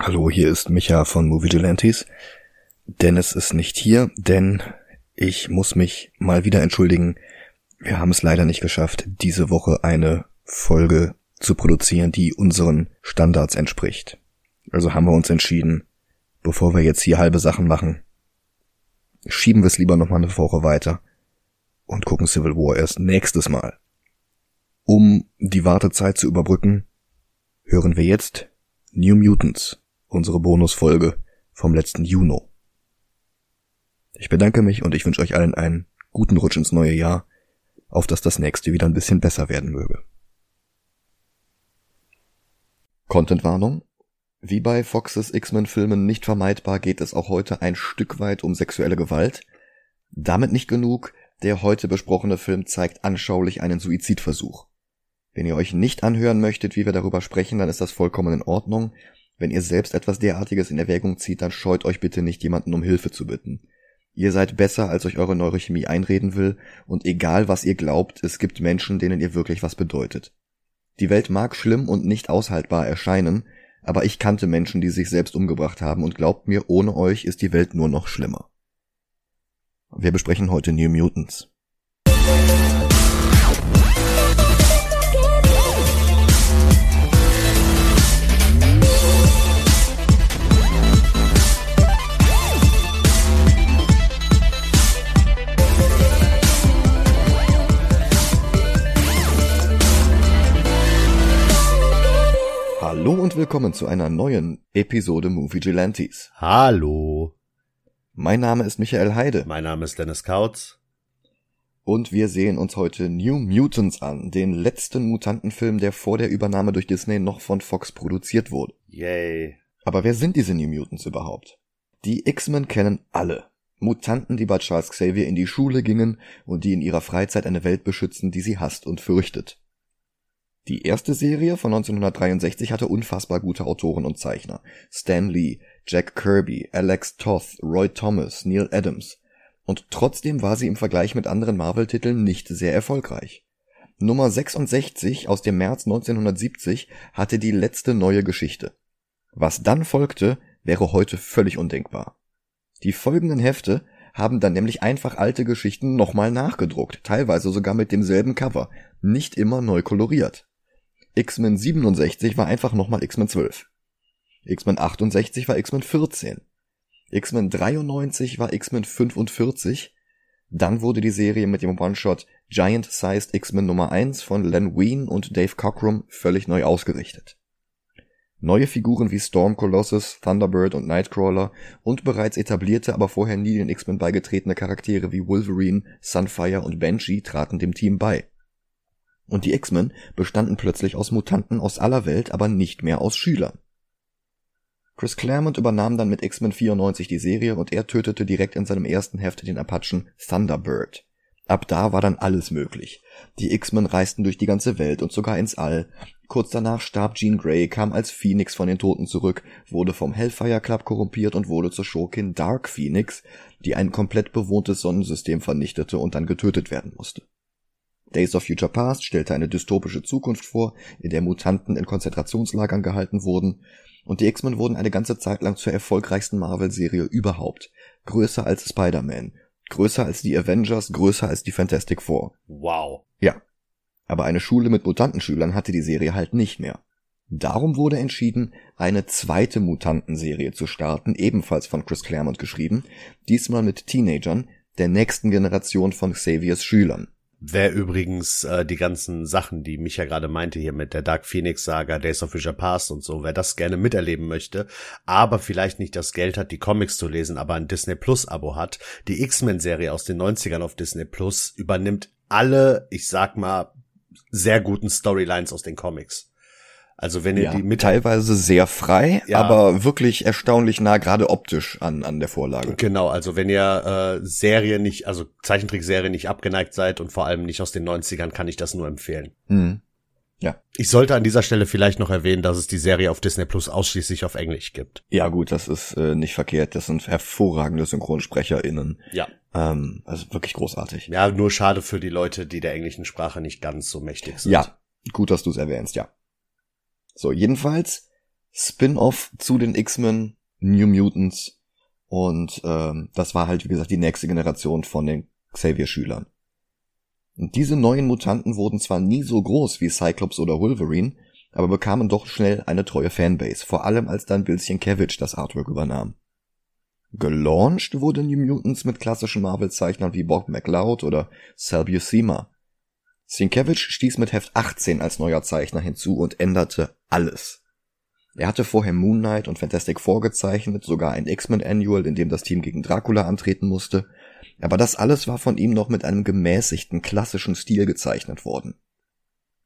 Hallo, hier ist Micha von Movie Gelantes. Dennis ist nicht hier, denn ich muss mich mal wieder entschuldigen. Wir haben es leider nicht geschafft, diese Woche eine Folge zu produzieren, die unseren Standards entspricht. Also haben wir uns entschieden, bevor wir jetzt hier halbe Sachen machen, schieben wir es lieber noch mal eine Woche weiter und gucken Civil War erst nächstes Mal. Um die Wartezeit zu überbrücken, hören wir jetzt New Mutants unsere Bonusfolge vom letzten Juno. Ich bedanke mich und ich wünsche euch allen einen guten Rutsch ins neue Jahr, auf dass das nächste wieder ein bisschen besser werden möge. Contentwarnung. Wie bei Foxes X-Men-Filmen nicht vermeidbar geht es auch heute ein Stück weit um sexuelle Gewalt. Damit nicht genug, der heute besprochene Film zeigt anschaulich einen Suizidversuch. Wenn ihr euch nicht anhören möchtet, wie wir darüber sprechen, dann ist das vollkommen in Ordnung. Wenn ihr selbst etwas derartiges in Erwägung zieht, dann scheut euch bitte nicht, jemanden um Hilfe zu bitten. Ihr seid besser, als euch eure Neurochemie einreden will, und egal was ihr glaubt, es gibt Menschen, denen ihr wirklich was bedeutet. Die Welt mag schlimm und nicht aushaltbar erscheinen, aber ich kannte Menschen, die sich selbst umgebracht haben, und glaubt mir, ohne euch ist die Welt nur noch schlimmer. Wir besprechen heute New Mutants. Willkommen zu einer neuen Episode Movie Gelantes. Hallo. Mein Name ist Michael Heide. Mein Name ist Dennis Kautz. Und wir sehen uns heute New Mutants an, den letzten Mutantenfilm, der vor der Übernahme durch Disney noch von Fox produziert wurde. Yay. Aber wer sind diese New Mutants überhaupt? Die X-Men kennen alle. Mutanten, die bei Charles Xavier in die Schule gingen und die in ihrer Freizeit eine Welt beschützen, die sie hasst und fürchtet. Die erste Serie von 1963 hatte unfassbar gute Autoren und Zeichner. Stan Lee, Jack Kirby, Alex Toth, Roy Thomas, Neil Adams. Und trotzdem war sie im Vergleich mit anderen Marvel-Titeln nicht sehr erfolgreich. Nummer 66 aus dem März 1970 hatte die letzte neue Geschichte. Was dann folgte, wäre heute völlig undenkbar. Die folgenden Hefte haben dann nämlich einfach alte Geschichten nochmal nachgedruckt, teilweise sogar mit demselben Cover, nicht immer neu koloriert. X-Men 67 war einfach nochmal X-Men 12. X-Men 68 war X-Men 14. X-Men 93 war X-Men 45. Dann wurde die Serie mit dem One-Shot Giant Sized X-Men Nummer 1 von Len Wein und Dave Cockrum völlig neu ausgerichtet. Neue Figuren wie Storm Colossus, Thunderbird und Nightcrawler und bereits etablierte, aber vorher nie den X-Men beigetretene Charaktere wie Wolverine, Sunfire und Banshee traten dem Team bei. Und die X-Men bestanden plötzlich aus Mutanten aus aller Welt, aber nicht mehr aus Schülern. Chris Claremont übernahm dann mit X-Men 94 die Serie und er tötete direkt in seinem ersten Heft den Apachen Thunderbird. Ab da war dann alles möglich. Die X-Men reisten durch die ganze Welt und sogar ins All. Kurz danach starb Jean Grey, kam als Phoenix von den Toten zurück, wurde vom Hellfire Club korrumpiert und wurde zur Schurkin Dark Phoenix, die ein komplett bewohntes Sonnensystem vernichtete und dann getötet werden musste. Days of Future Past stellte eine dystopische Zukunft vor, in der Mutanten in Konzentrationslagern gehalten wurden, und die X-Men wurden eine ganze Zeit lang zur erfolgreichsten Marvel-Serie überhaupt. Größer als Spider-Man, größer als die Avengers, größer als die Fantastic Four. Wow. Ja. Aber eine Schule mit Mutantenschülern hatte die Serie halt nicht mehr. Darum wurde entschieden, eine zweite Mutantenserie zu starten, ebenfalls von Chris Claremont geschrieben, diesmal mit Teenagern, der nächsten Generation von Xaviers Schülern. Wer übrigens äh, die ganzen Sachen, die Micha gerade meinte hier mit der Dark Phoenix Saga, Days of Future Past und so, wer das gerne miterleben möchte, aber vielleicht nicht das Geld hat, die Comics zu lesen, aber ein Disney Plus Abo hat, die X-Men Serie aus den 90ern auf Disney Plus übernimmt alle, ich sag mal, sehr guten Storylines aus den Comics. Also wenn ihr ja, die mit teilweise sehr frei, ja. aber wirklich erstaunlich nah, gerade optisch an an der Vorlage. Genau, also wenn ihr äh, Serie nicht, also Zeichentrickserie nicht abgeneigt seid und vor allem nicht aus den 90ern, kann ich das nur empfehlen. Mhm. Ja. Ich sollte an dieser Stelle vielleicht noch erwähnen, dass es die Serie auf Disney Plus ausschließlich auf Englisch gibt. Ja gut, das ist äh, nicht verkehrt. Das sind hervorragende SynchronsprecherInnen. Ja. Ähm, also wirklich großartig. Ja, nur schade für die Leute, die der englischen Sprache nicht ganz so mächtig sind. Ja, gut, dass du es erwähnst, ja. So, jedenfalls, Spin-off zu den X-Men, New Mutants und ähm, das war halt wie gesagt die nächste Generation von den Xavier-Schülern. Und diese neuen Mutanten wurden zwar nie so groß wie Cyclops oder Wolverine, aber bekamen doch schnell eine treue Fanbase, vor allem als dann Bill Sienkiewicz das Artwork übernahm. Gelauncht wurde New Mutants mit klassischen Marvel-Zeichnern wie Bob McLeod oder Sal Buscema. Sienkiewicz stieß mit Heft 18 als neuer Zeichner hinzu und änderte alles. Er hatte vorher Moon Knight und Fantastic Four gezeichnet, sogar ein X-Men Annual, in dem das Team gegen Dracula antreten musste, aber das alles war von ihm noch mit einem gemäßigten, klassischen Stil gezeichnet worden.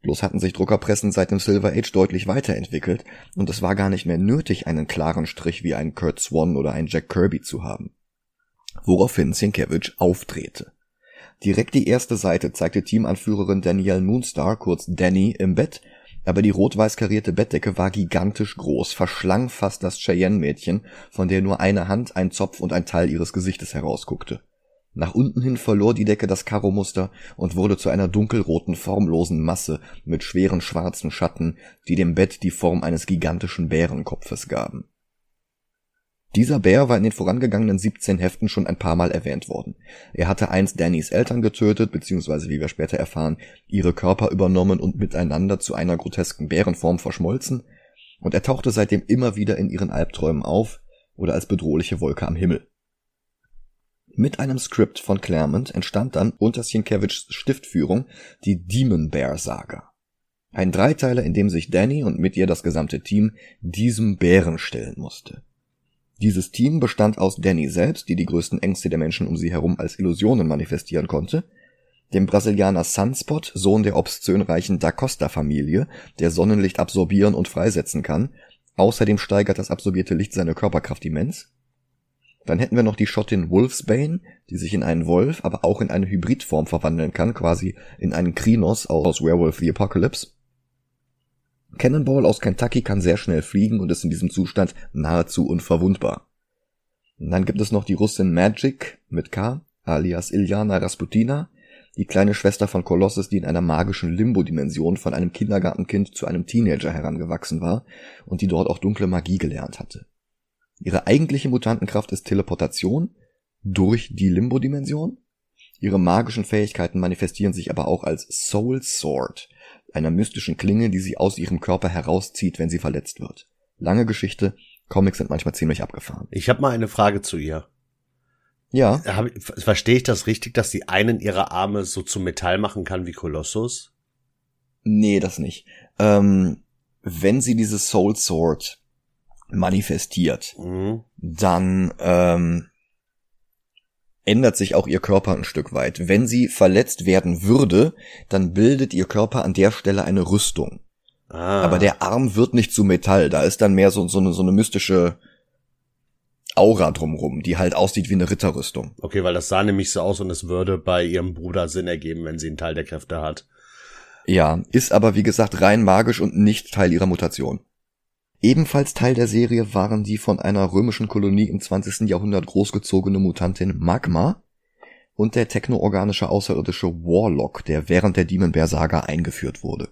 Bloß hatten sich Druckerpressen seit dem Silver Age deutlich weiterentwickelt und es war gar nicht mehr nötig, einen klaren Strich wie ein Kurt Swan oder ein Jack Kirby zu haben. Woraufhin Sienkiewicz aufdrehte. Direkt die erste Seite zeigte Teamanführerin Danielle Moonstar, kurz Danny, im Bett, aber die rot-weiß karierte Bettdecke war gigantisch groß, verschlang fast das Cheyenne-Mädchen, von der nur eine Hand, ein Zopf und ein Teil ihres Gesichtes herausguckte. Nach unten hin verlor die Decke das Karomuster und wurde zu einer dunkelroten, formlosen Masse mit schweren schwarzen Schatten, die dem Bett die Form eines gigantischen Bärenkopfes gaben. Dieser Bär war in den vorangegangenen 17 Heften schon ein paar Mal erwähnt worden. Er hatte einst Dannys Eltern getötet, beziehungsweise wie wir später erfahren, ihre Körper übernommen und miteinander zu einer grotesken Bärenform verschmolzen, und er tauchte seitdem immer wieder in ihren Albträumen auf oder als bedrohliche Wolke am Himmel. Mit einem Skript von Claremont entstand dann unter Sienkiewicz Stiftführung die Demon Bear Saga. Ein Dreiteiler, in dem sich Danny und mit ihr das gesamte Team diesem Bären stellen musste. Dieses Team bestand aus Danny selbst, die die größten Ängste der Menschen um sie herum als Illusionen manifestieren konnte, dem Brasilianer Sunspot, Sohn der obszönreichen Da Costa Familie, der Sonnenlicht absorbieren und freisetzen kann, außerdem steigert das absorbierte Licht seine Körperkraft immens, dann hätten wir noch die Schottin Wolfsbane, die sich in einen Wolf, aber auch in eine Hybridform verwandeln kann, quasi in einen Krinos aus Werewolf the Apocalypse. Cannonball aus Kentucky kann sehr schnell fliegen und ist in diesem Zustand nahezu unverwundbar. Und dann gibt es noch die Russin Magic mit K, alias Ilyana Rasputina, die kleine Schwester von Kolossus, die in einer magischen Limbo-Dimension von einem Kindergartenkind zu einem Teenager herangewachsen war und die dort auch dunkle Magie gelernt hatte. Ihre eigentliche Mutantenkraft ist Teleportation durch die Limbo-Dimension. Ihre magischen Fähigkeiten manifestieren sich aber auch als Soul Sword, einer mystischen Klinge, die sie aus ihrem Körper herauszieht, wenn sie verletzt wird. Lange Geschichte, Comics sind manchmal ziemlich abgefahren. Ich habe mal eine Frage zu ihr. Ja. Verstehe ich das richtig, dass sie einen ihrer Arme so zu Metall machen kann wie Kolossus? Nee, das nicht. Ähm, wenn sie diese Soul Sword manifestiert, mhm. dann ähm, ändert sich auch ihr Körper ein Stück weit. Wenn sie verletzt werden würde, dann bildet ihr Körper an der Stelle eine Rüstung. Ah. Aber der Arm wird nicht zu Metall, da ist dann mehr so, so, eine, so eine mystische Aura drumrum, die halt aussieht wie eine Ritterrüstung. Okay, weil das sah nämlich so aus und es würde bei ihrem Bruder Sinn ergeben, wenn sie einen Teil der Kräfte hat. Ja, ist aber wie gesagt rein magisch und nicht Teil ihrer Mutation. Ebenfalls Teil der Serie waren die von einer römischen Kolonie im 20. Jahrhundert großgezogene Mutantin Magma und der technoorganische außerirdische Warlock, der während der Demon Bear Saga eingeführt wurde.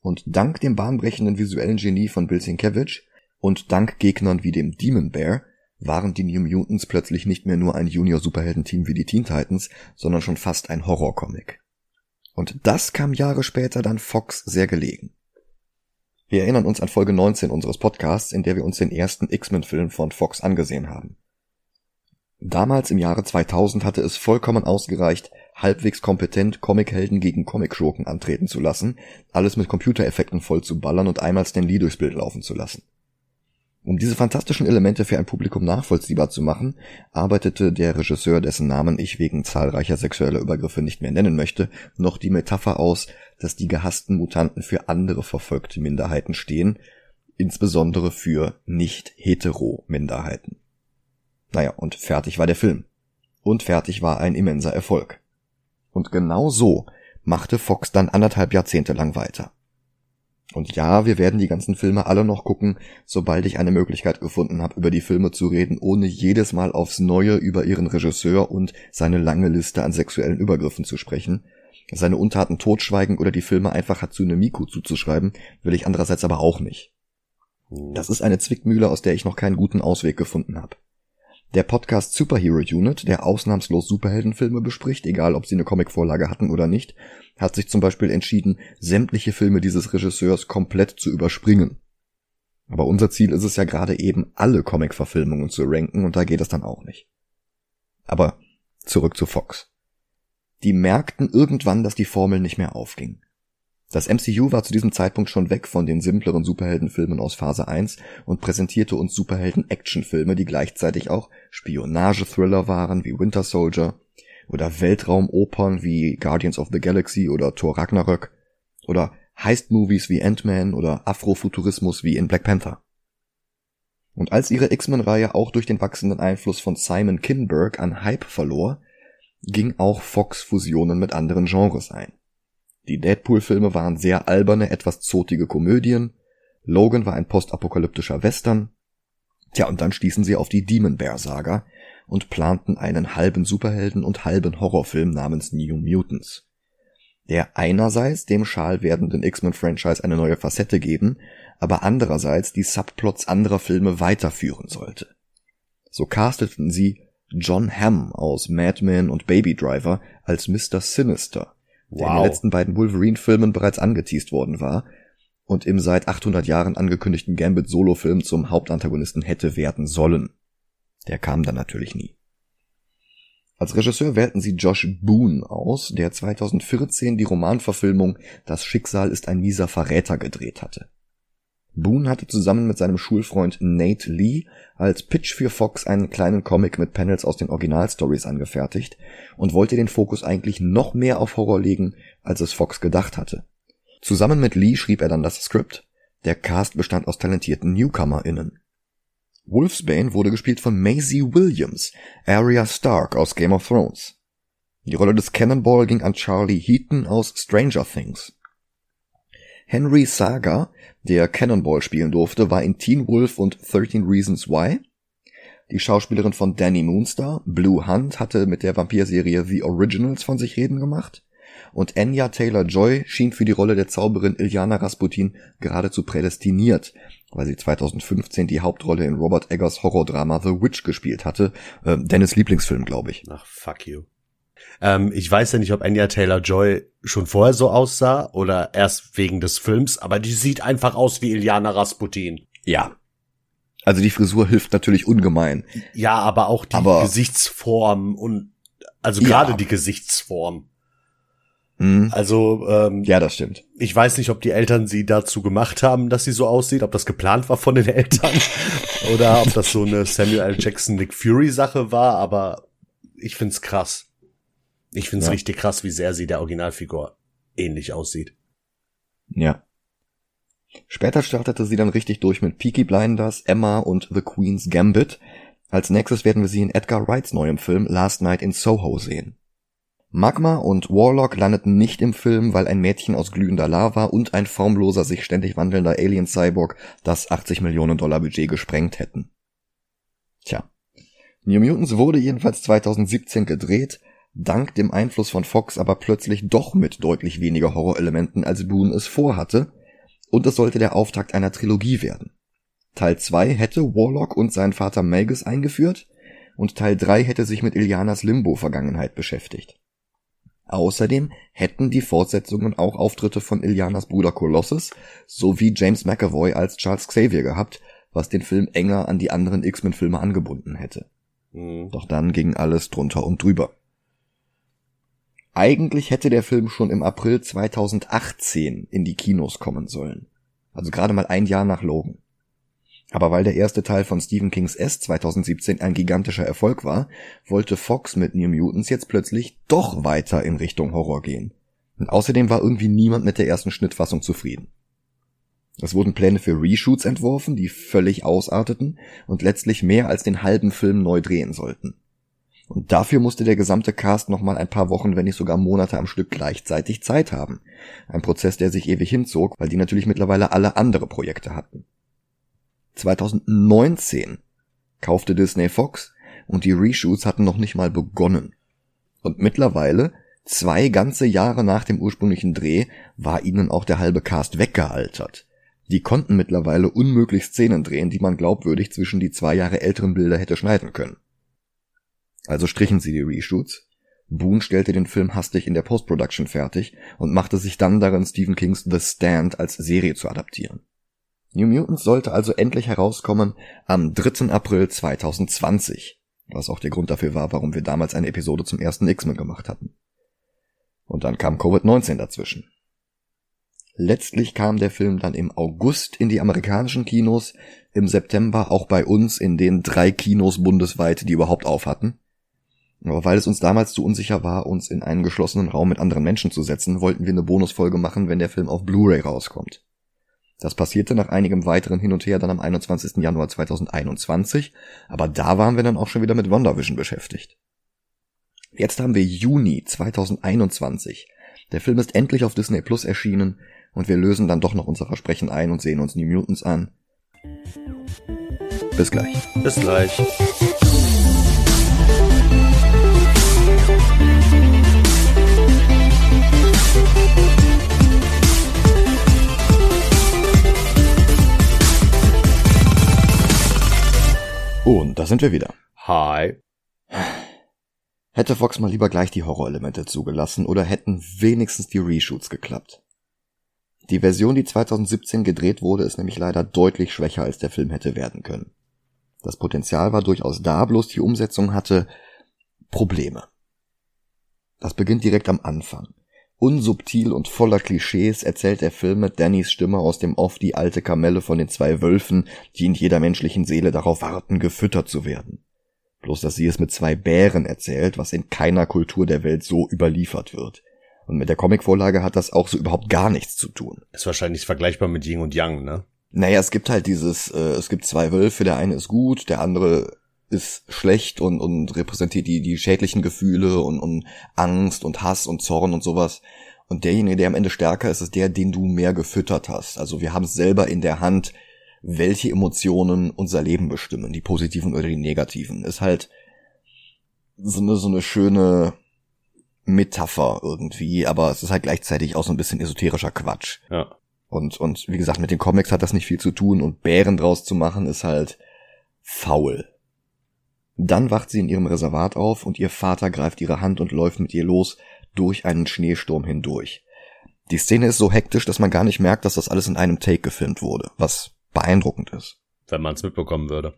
Und dank dem bahnbrechenden visuellen Genie von Bill Sienkiewicz und dank Gegnern wie dem Demon Bear waren die New Mutants plötzlich nicht mehr nur ein Junior-Superheldenteam wie die Teen Titans, sondern schon fast ein Horrorcomic. Und das kam Jahre später dann Fox sehr gelegen. Wir erinnern uns an Folge 19 unseres Podcasts, in der wir uns den ersten X-Men-Film von Fox angesehen haben. Damals im Jahre 2000 hatte es vollkommen ausgereicht, halbwegs kompetent Comichelden gegen Comicschurken antreten zu lassen, alles mit Computereffekten voll zu ballern und einmal Stan Lee durchs Bild laufen zu lassen. Um diese fantastischen Elemente für ein Publikum nachvollziehbar zu machen, arbeitete der Regisseur, dessen Namen ich wegen zahlreicher sexueller Übergriffe nicht mehr nennen möchte, noch die Metapher aus, dass die gehassten Mutanten für andere verfolgte Minderheiten stehen, insbesondere für nicht-hetero-Minderheiten. Naja, und fertig war der Film. Und fertig war ein immenser Erfolg. Und genau so machte Fox dann anderthalb Jahrzehnte lang weiter. Und ja, wir werden die ganzen Filme alle noch gucken, sobald ich eine Möglichkeit gefunden habe, über die Filme zu reden, ohne jedes Mal aufs Neue über ihren Regisseur und seine lange Liste an sexuellen Übergriffen zu sprechen. Seine Untaten totschweigen oder die Filme einfach Hatsune Miku zuzuschreiben, will ich andererseits aber auch nicht. Das ist eine Zwickmühle, aus der ich noch keinen guten Ausweg gefunden habe. Der Podcast Superhero Unit, der ausnahmslos Superheldenfilme bespricht, egal ob sie eine Comicvorlage hatten oder nicht, hat sich zum Beispiel entschieden, sämtliche Filme dieses Regisseurs komplett zu überspringen. Aber unser Ziel ist es ja gerade eben, alle Comic-Verfilmungen zu ranken und da geht es dann auch nicht. Aber zurück zu Fox. Die merkten irgendwann, dass die Formel nicht mehr aufging. Das MCU war zu diesem Zeitpunkt schon weg von den simpleren Superheldenfilmen aus Phase 1 und präsentierte uns Superhelden-Actionfilme, die gleichzeitig auch Spionage-Thriller waren wie Winter Soldier oder Weltraumopern wie Guardians of the Galaxy oder Thor Ragnarök oder Heist-Movies wie Ant-Man oder Afrofuturismus wie in Black Panther. Und als ihre X-Men-Reihe auch durch den wachsenden Einfluss von Simon Kinberg an Hype verlor, ging auch Fox Fusionen mit anderen Genres ein. Die Deadpool-Filme waren sehr alberne, etwas zotige Komödien. Logan war ein postapokalyptischer Western. Tja, und dann stießen sie auf die Demon Bear Saga und planten einen halben Superhelden und halben Horrorfilm namens New Mutants. Der einerseits dem schal werdenden X-Men-Franchise eine neue Facette geben, aber andererseits die Subplots anderer Filme weiterführen sollte. So casteten sie John Hamm aus Mad Men und Baby Driver als Mr. Sinister, der in den letzten beiden Wolverine-Filmen bereits angeteased worden war und im seit 800 Jahren angekündigten Gambit-Solo-Film zum Hauptantagonisten hätte werden sollen. Der kam dann natürlich nie. Als Regisseur wählten sie Josh Boone aus, der 2014 die Romanverfilmung Das Schicksal ist ein mieser Verräter gedreht hatte. Boone hatte zusammen mit seinem Schulfreund Nate Lee als Pitch für Fox einen kleinen Comic mit Panels aus den Originalstories angefertigt und wollte den Fokus eigentlich noch mehr auf Horror legen, als es Fox gedacht hatte. Zusammen mit Lee schrieb er dann das Skript. Der Cast bestand aus talentierten NewcomerInnen. Wolfsbane wurde gespielt von Maisie Williams, Arya Stark aus Game of Thrones. Die Rolle des Cannonball ging an Charlie Heaton aus Stranger Things. Henry Saga, der Cannonball spielen durfte, war in Teen Wolf und 13 Reasons Why. Die Schauspielerin von Danny Moonstar, Blue Hunt, hatte mit der Vampirserie The Originals von sich reden gemacht. Und Anya Taylor-Joy schien für die Rolle der Zauberin Ilyana Rasputin geradezu prädestiniert, weil sie 2015 die Hauptrolle in Robert Eggers Horrordrama The Witch gespielt hatte. Äh, Dennis Lieblingsfilm, glaube ich. Ach, fuck you. Ähm, ich weiß ja nicht, ob Anya Taylor-Joy schon vorher so aussah oder erst wegen des Films, aber die sieht einfach aus wie Iliana Rasputin. Ja. Also die Frisur hilft natürlich ungemein. Ja, aber auch die aber Gesichtsform und also gerade ja. die Gesichtsform. Mhm. Also ähm, ja, das stimmt. Ich weiß nicht, ob die Eltern sie dazu gemacht haben, dass sie so aussieht, ob das geplant war von den Eltern oder ob das so eine Samuel L. Jackson Nick Fury Sache war, aber ich find's krass. Ich find's ja. richtig krass, wie sehr sie der Originalfigur ähnlich aussieht. Ja. Später startete sie dann richtig durch mit Peaky Blinders, Emma und The Queen's Gambit. Als nächstes werden wir sie in Edgar Wrights neuem Film Last Night in Soho sehen. Magma und Warlock landeten nicht im Film, weil ein Mädchen aus glühender Lava und ein formloser, sich ständig wandelnder Alien-Cyborg das 80 Millionen Dollar Budget gesprengt hätten. Tja. New Mutants wurde jedenfalls 2017 gedreht, dank dem Einfluss von Fox aber plötzlich doch mit deutlich weniger Horrorelementen als Boone es vorhatte, und es sollte der Auftakt einer Trilogie werden. Teil 2 hätte Warlock und sein Vater Magus eingeführt, und Teil 3 hätte sich mit Ilianas Limbo-Vergangenheit beschäftigt. Außerdem hätten die Fortsetzungen auch Auftritte von Ilianas Bruder Colossus sowie James McAvoy als Charles Xavier gehabt, was den Film enger an die anderen X-Men-Filme angebunden hätte. Mhm. Doch dann ging alles drunter und drüber. Eigentlich hätte der Film schon im April 2018 in die Kinos kommen sollen. Also gerade mal ein Jahr nach Logan. Aber weil der erste Teil von Stephen Kings S 2017 ein gigantischer Erfolg war, wollte Fox mit New Mutants jetzt plötzlich doch weiter in Richtung Horror gehen. Und außerdem war irgendwie niemand mit der ersten Schnittfassung zufrieden. Es wurden Pläne für Reshoots entworfen, die völlig ausarteten und letztlich mehr als den halben Film neu drehen sollten. Und dafür musste der gesamte Cast nochmal ein paar Wochen, wenn nicht sogar Monate am Stück gleichzeitig Zeit haben. Ein Prozess, der sich ewig hinzog, weil die natürlich mittlerweile alle andere Projekte hatten. 2019 kaufte Disney Fox und die Reshoots hatten noch nicht mal begonnen. Und mittlerweile, zwei ganze Jahre nach dem ursprünglichen Dreh, war ihnen auch der halbe Cast weggealtert. Die konnten mittlerweile unmöglich Szenen drehen, die man glaubwürdig zwischen die zwei Jahre älteren Bilder hätte schneiden können. Also strichen sie die Reshoots. Boone stellte den Film hastig in der Post-Production fertig und machte sich dann darin, Stephen Kings The Stand als Serie zu adaptieren. New Mutants sollte also endlich herauskommen am 3. April 2020, was auch der Grund dafür war, warum wir damals eine Episode zum ersten X-Men gemacht hatten. Und dann kam Covid-19 dazwischen. Letztlich kam der Film dann im August in die amerikanischen Kinos, im September auch bei uns in den drei Kinos bundesweit, die überhaupt auf hatten. Aber weil es uns damals zu unsicher war, uns in einen geschlossenen Raum mit anderen Menschen zu setzen, wollten wir eine Bonusfolge machen, wenn der Film auf Blu-ray rauskommt. Das passierte nach einigem weiteren Hin und Her dann am 21. Januar 2021, aber da waren wir dann auch schon wieder mit WandaVision beschäftigt. Jetzt haben wir Juni 2021. Der Film ist endlich auf Disney Plus erschienen und wir lösen dann doch noch unser Versprechen ein und sehen uns New Mutants an. Bis gleich. Bis gleich. Und da sind wir wieder. Hi. Hätte Fox mal lieber gleich die Horrorelemente zugelassen oder hätten wenigstens die Reshoots geklappt. Die Version, die 2017 gedreht wurde, ist nämlich leider deutlich schwächer als der Film hätte werden können. Das Potenzial war durchaus da, bloß die Umsetzung hatte Probleme. Das beginnt direkt am Anfang. Unsubtil und voller Klischees erzählt der Film mit Dannys Stimme aus dem Off die alte Kamelle von den zwei Wölfen, die in jeder menschlichen Seele darauf warten, gefüttert zu werden. Bloß dass sie es mit zwei Bären erzählt, was in keiner Kultur der Welt so überliefert wird. Und mit der Comicvorlage hat das auch so überhaupt gar nichts zu tun. Ist wahrscheinlich vergleichbar mit Yin und Yang, ne? Naja, es gibt halt dieses, äh, es gibt zwei Wölfe, der eine ist gut, der andere ist schlecht und, und repräsentiert die, die schädlichen Gefühle und, und Angst und Hass und Zorn und sowas. Und derjenige, der am Ende stärker ist, ist der, den du mehr gefüttert hast. Also wir haben es selber in der Hand, welche Emotionen unser Leben bestimmen, die positiven oder die negativen. Ist halt so eine, so eine schöne Metapher irgendwie, aber es ist halt gleichzeitig auch so ein bisschen esoterischer Quatsch. Ja. Und, und wie gesagt, mit den Comics hat das nicht viel zu tun und Bären draus zu machen ist halt faul. Dann wacht sie in ihrem Reservat auf und ihr Vater greift ihre Hand und läuft mit ihr los durch einen Schneesturm hindurch. Die Szene ist so hektisch, dass man gar nicht merkt, dass das alles in einem Take gefilmt wurde, was beeindruckend ist. Wenn man es mitbekommen würde.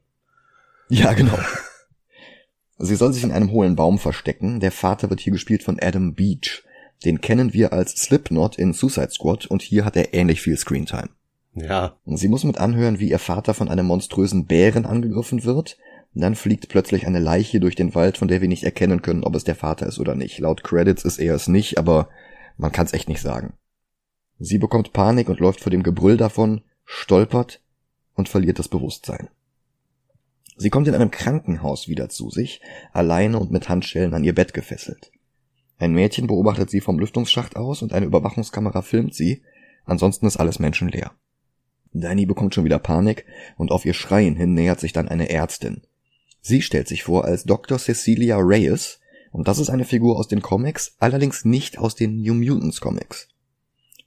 Ja, genau. Sie soll sich in einem hohlen Baum verstecken. Der Vater wird hier gespielt von Adam Beach. Den kennen wir als Slipknot in Suicide Squad und hier hat er ähnlich viel Screentime. Ja. Sie muss mit anhören, wie ihr Vater von einem monströsen Bären angegriffen wird dann fliegt plötzlich eine Leiche durch den Wald, von der wir nicht erkennen können, ob es der Vater ist oder nicht. Laut Credits ist er es nicht, aber man kann es echt nicht sagen. Sie bekommt Panik und läuft vor dem Gebrüll davon, stolpert und verliert das Bewusstsein. Sie kommt in einem Krankenhaus wieder zu sich, alleine und mit Handschellen an ihr Bett gefesselt. Ein Mädchen beobachtet sie vom Lüftungsschacht aus und eine Überwachungskamera filmt sie, ansonsten ist alles menschenleer. Danny bekommt schon wieder Panik und auf ihr Schreien hin nähert sich dann eine Ärztin. Sie stellt sich vor als Dr. Cecilia Reyes, und das ist eine Figur aus den Comics, allerdings nicht aus den New Mutants Comics.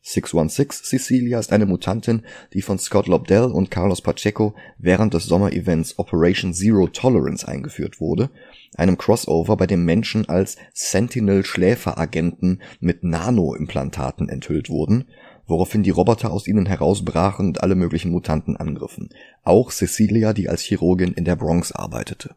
616 Cecilia ist eine Mutantin, die von Scott Lobdell und Carlos Pacheco während des Sommerevents Operation Zero Tolerance eingeführt wurde, einem Crossover, bei dem Menschen als Sentinel-Schläferagenten mit Nano-Implantaten enthüllt wurden woraufhin die Roboter aus ihnen herausbrachen und alle möglichen Mutanten angriffen, auch Cecilia, die als Chirurgin in der Bronx arbeitete.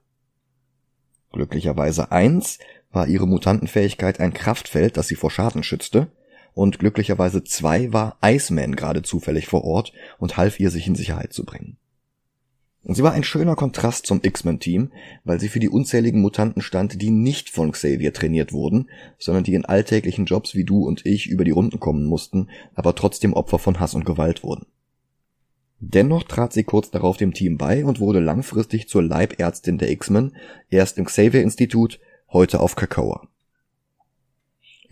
Glücklicherweise eins war ihre Mutantenfähigkeit ein Kraftfeld, das sie vor Schaden schützte, und glücklicherweise zwei war Iceman gerade zufällig vor Ort und half ihr, sich in Sicherheit zu bringen. Und sie war ein schöner Kontrast zum X-Men-Team, weil sie für die unzähligen Mutanten stand, die nicht von Xavier trainiert wurden, sondern die in alltäglichen Jobs wie du und ich über die Runden kommen mussten, aber trotzdem Opfer von Hass und Gewalt wurden. Dennoch trat sie kurz darauf dem Team bei und wurde langfristig zur Leibärztin der X-Men, erst im Xavier-Institut, heute auf Krakoa.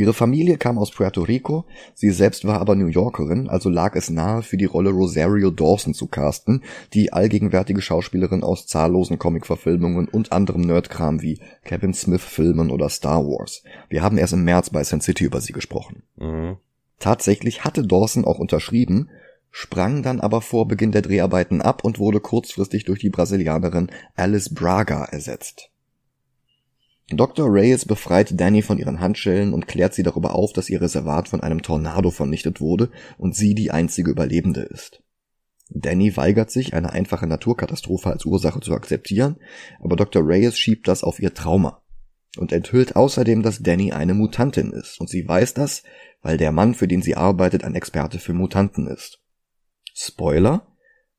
Ihre Familie kam aus Puerto Rico, sie selbst war aber New Yorkerin, also lag es nahe, für die Rolle Rosario Dawson zu casten, die allgegenwärtige Schauspielerin aus zahllosen Comic-Verfilmungen und anderem Nerdkram wie Kevin Smith-Filmen oder Star Wars. Wir haben erst im März bei Sin City über sie gesprochen. Mhm. Tatsächlich hatte Dawson auch unterschrieben, sprang dann aber vor Beginn der Dreharbeiten ab und wurde kurzfristig durch die Brasilianerin Alice Braga ersetzt. Dr. Reyes befreit Danny von ihren Handschellen und klärt sie darüber auf, dass ihr Reservat von einem Tornado vernichtet wurde und sie die einzige Überlebende ist. Danny weigert sich, eine einfache Naturkatastrophe als Ursache zu akzeptieren, aber Dr. Reyes schiebt das auf ihr Trauma und enthüllt außerdem, dass Danny eine Mutantin ist, und sie weiß das, weil der Mann, für den sie arbeitet, ein Experte für Mutanten ist. Spoiler,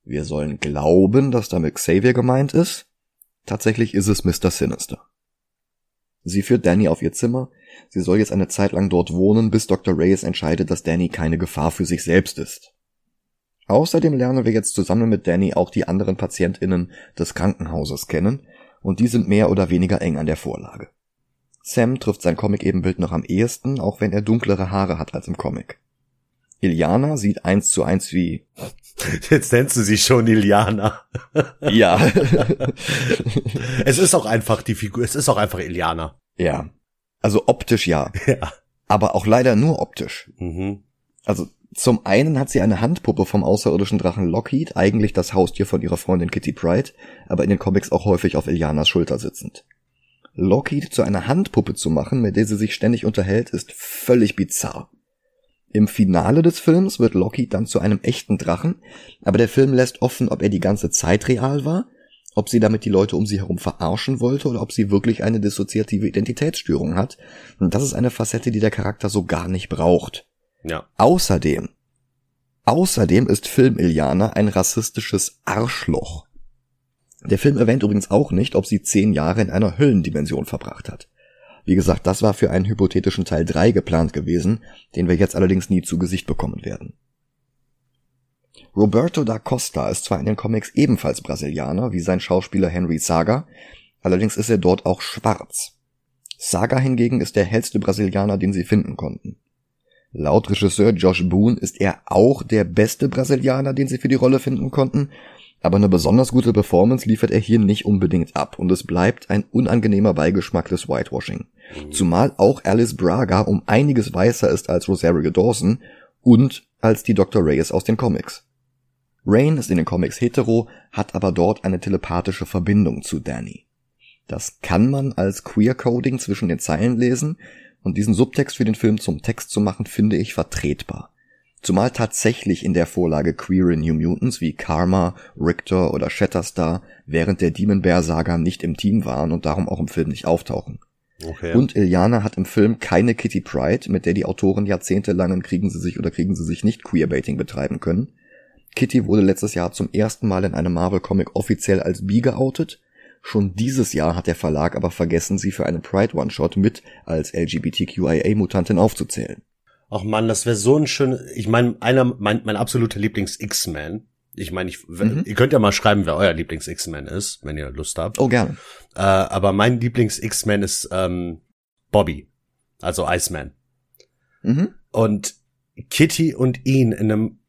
wir sollen glauben, dass damit Xavier gemeint ist. Tatsächlich ist es Mr. Sinister. Sie führt Danny auf ihr Zimmer, sie soll jetzt eine Zeit lang dort wohnen, bis Dr. Reyes entscheidet, dass Danny keine Gefahr für sich selbst ist. Außerdem lernen wir jetzt zusammen mit Danny auch die anderen PatientInnen des Krankenhauses kennen, und die sind mehr oder weniger eng an der Vorlage. Sam trifft sein Comic-Ebenbild noch am ehesten, auch wenn er dunklere Haare hat als im Comic. Iliana sieht eins zu eins wie. Jetzt nennst du sie schon Iliana. Ja. es ist auch einfach die Figur, es ist auch einfach Iliana. Ja. Also optisch ja. Ja. Aber auch leider nur optisch. Mhm. Also zum einen hat sie eine Handpuppe vom außerirdischen Drachen Lockheed, eigentlich das Haustier von ihrer Freundin Kitty Pride, aber in den Comics auch häufig auf Ilianas Schulter sitzend. Lockheed zu einer Handpuppe zu machen, mit der sie sich ständig unterhält, ist völlig bizarr. Im Finale des Films wird Lockheed dann zu einem echten Drachen, aber der Film lässt offen, ob er die ganze Zeit real war, ob sie damit die Leute um sie herum verarschen wollte oder ob sie wirklich eine dissoziative Identitätsstörung hat. Und das ist eine Facette, die der Charakter so gar nicht braucht. Ja. Außerdem, außerdem ist Film Iliana ein rassistisches Arschloch. Der Film erwähnt übrigens auch nicht, ob sie zehn Jahre in einer Höllendimension verbracht hat. Wie gesagt, das war für einen hypothetischen Teil 3 geplant gewesen, den wir jetzt allerdings nie zu Gesicht bekommen werden. Roberto da Costa ist zwar in den Comics ebenfalls Brasilianer, wie sein Schauspieler Henry Saga, allerdings ist er dort auch schwarz. Saga hingegen ist der hellste Brasilianer, den sie finden konnten. Laut Regisseur Josh Boone ist er auch der beste Brasilianer, den sie für die Rolle finden konnten, aber eine besonders gute Performance liefert er hier nicht unbedingt ab und es bleibt ein unangenehmer Beigeschmack des Whitewashing. Zumal auch Alice Braga um einiges weißer ist als Rosario Dawson und als die Dr. Reyes aus den Comics. Rain ist in den Comics hetero, hat aber dort eine telepathische Verbindung zu Danny. Das kann man als Queer-Coding zwischen den Zeilen lesen und diesen Subtext für den Film zum Text zu machen, finde ich vertretbar. Zumal tatsächlich in der Vorlage queere New Mutants wie Karma, Richter oder Shatterstar während der Demon Bear Saga nicht im Team waren und darum auch im Film nicht auftauchen. Okay. Und Iliana hat im Film keine Kitty Pride, mit der die Autoren jahrzehntelangen kriegen sie sich oder kriegen sie sich nicht Queerbaiting betreiben können. Kitty wurde letztes Jahr zum ersten Mal in einem Marvel-Comic offiziell als bi geoutet. Schon dieses Jahr hat der Verlag aber vergessen, sie für einen Pride One-Shot mit als LGBTQIA-Mutantin aufzuzählen. Ach man, das wäre so ein schön. Ich meine, einer, mein, mein absoluter Lieblings-X-Man. Ich meine, ich, Mhm. ihr könnt ja mal schreiben, wer euer Lieblings-X-Man ist, wenn ihr Lust habt. Oh, gerne. Äh, aber mein Lieblings-X-Man ist ähm, Bobby, also Iceman. Mhm. Und Kitty und ihn in einem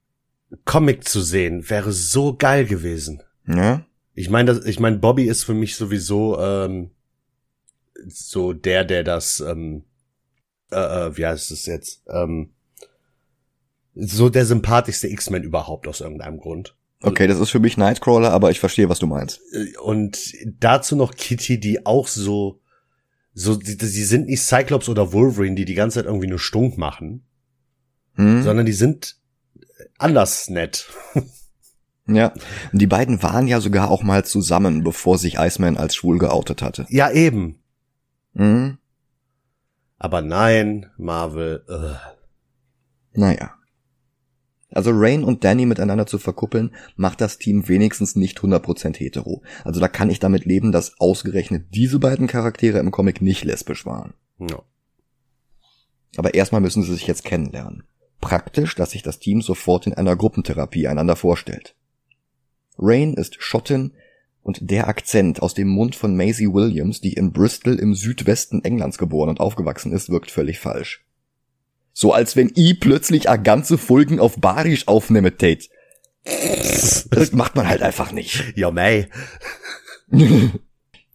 Comic zu sehen, wäre so geil gewesen. Ja. Ich meine, ich meine, Bobby ist für mich sowieso ähm, so der, der das, ähm, äh, äh, wie heißt es jetzt, ähm, so der sympathischste X-Men überhaupt aus irgendeinem Grund. Okay, das ist für mich Nightcrawler, aber ich verstehe, was du meinst. Äh, Und dazu noch Kitty, die auch so, so, die, die sind nicht Cyclops oder Wolverine, die die ganze Zeit irgendwie nur stunk machen, Hm? sondern die sind anders nett. Ja. Und die beiden waren ja sogar auch mal zusammen, bevor sich Iceman als schwul geoutet hatte. Ja, eben. Hm? Aber nein, Marvel, äh. Naja. Also Rain und Danny miteinander zu verkuppeln, macht das Team wenigstens nicht 100% hetero. Also da kann ich damit leben, dass ausgerechnet diese beiden Charaktere im Comic nicht lesbisch waren. Ja. Aber erstmal müssen sie sich jetzt kennenlernen. Praktisch, dass sich das Team sofort in einer Gruppentherapie einander vorstellt. Rain ist Schottin und der Akzent aus dem Mund von Maisie Williams, die in Bristol im Südwesten Englands geboren und aufgewachsen ist, wirkt völlig falsch. So als wenn i plötzlich a ganze Folgen auf Barisch aufnehme tät. Das macht man halt einfach nicht. Ja, mei.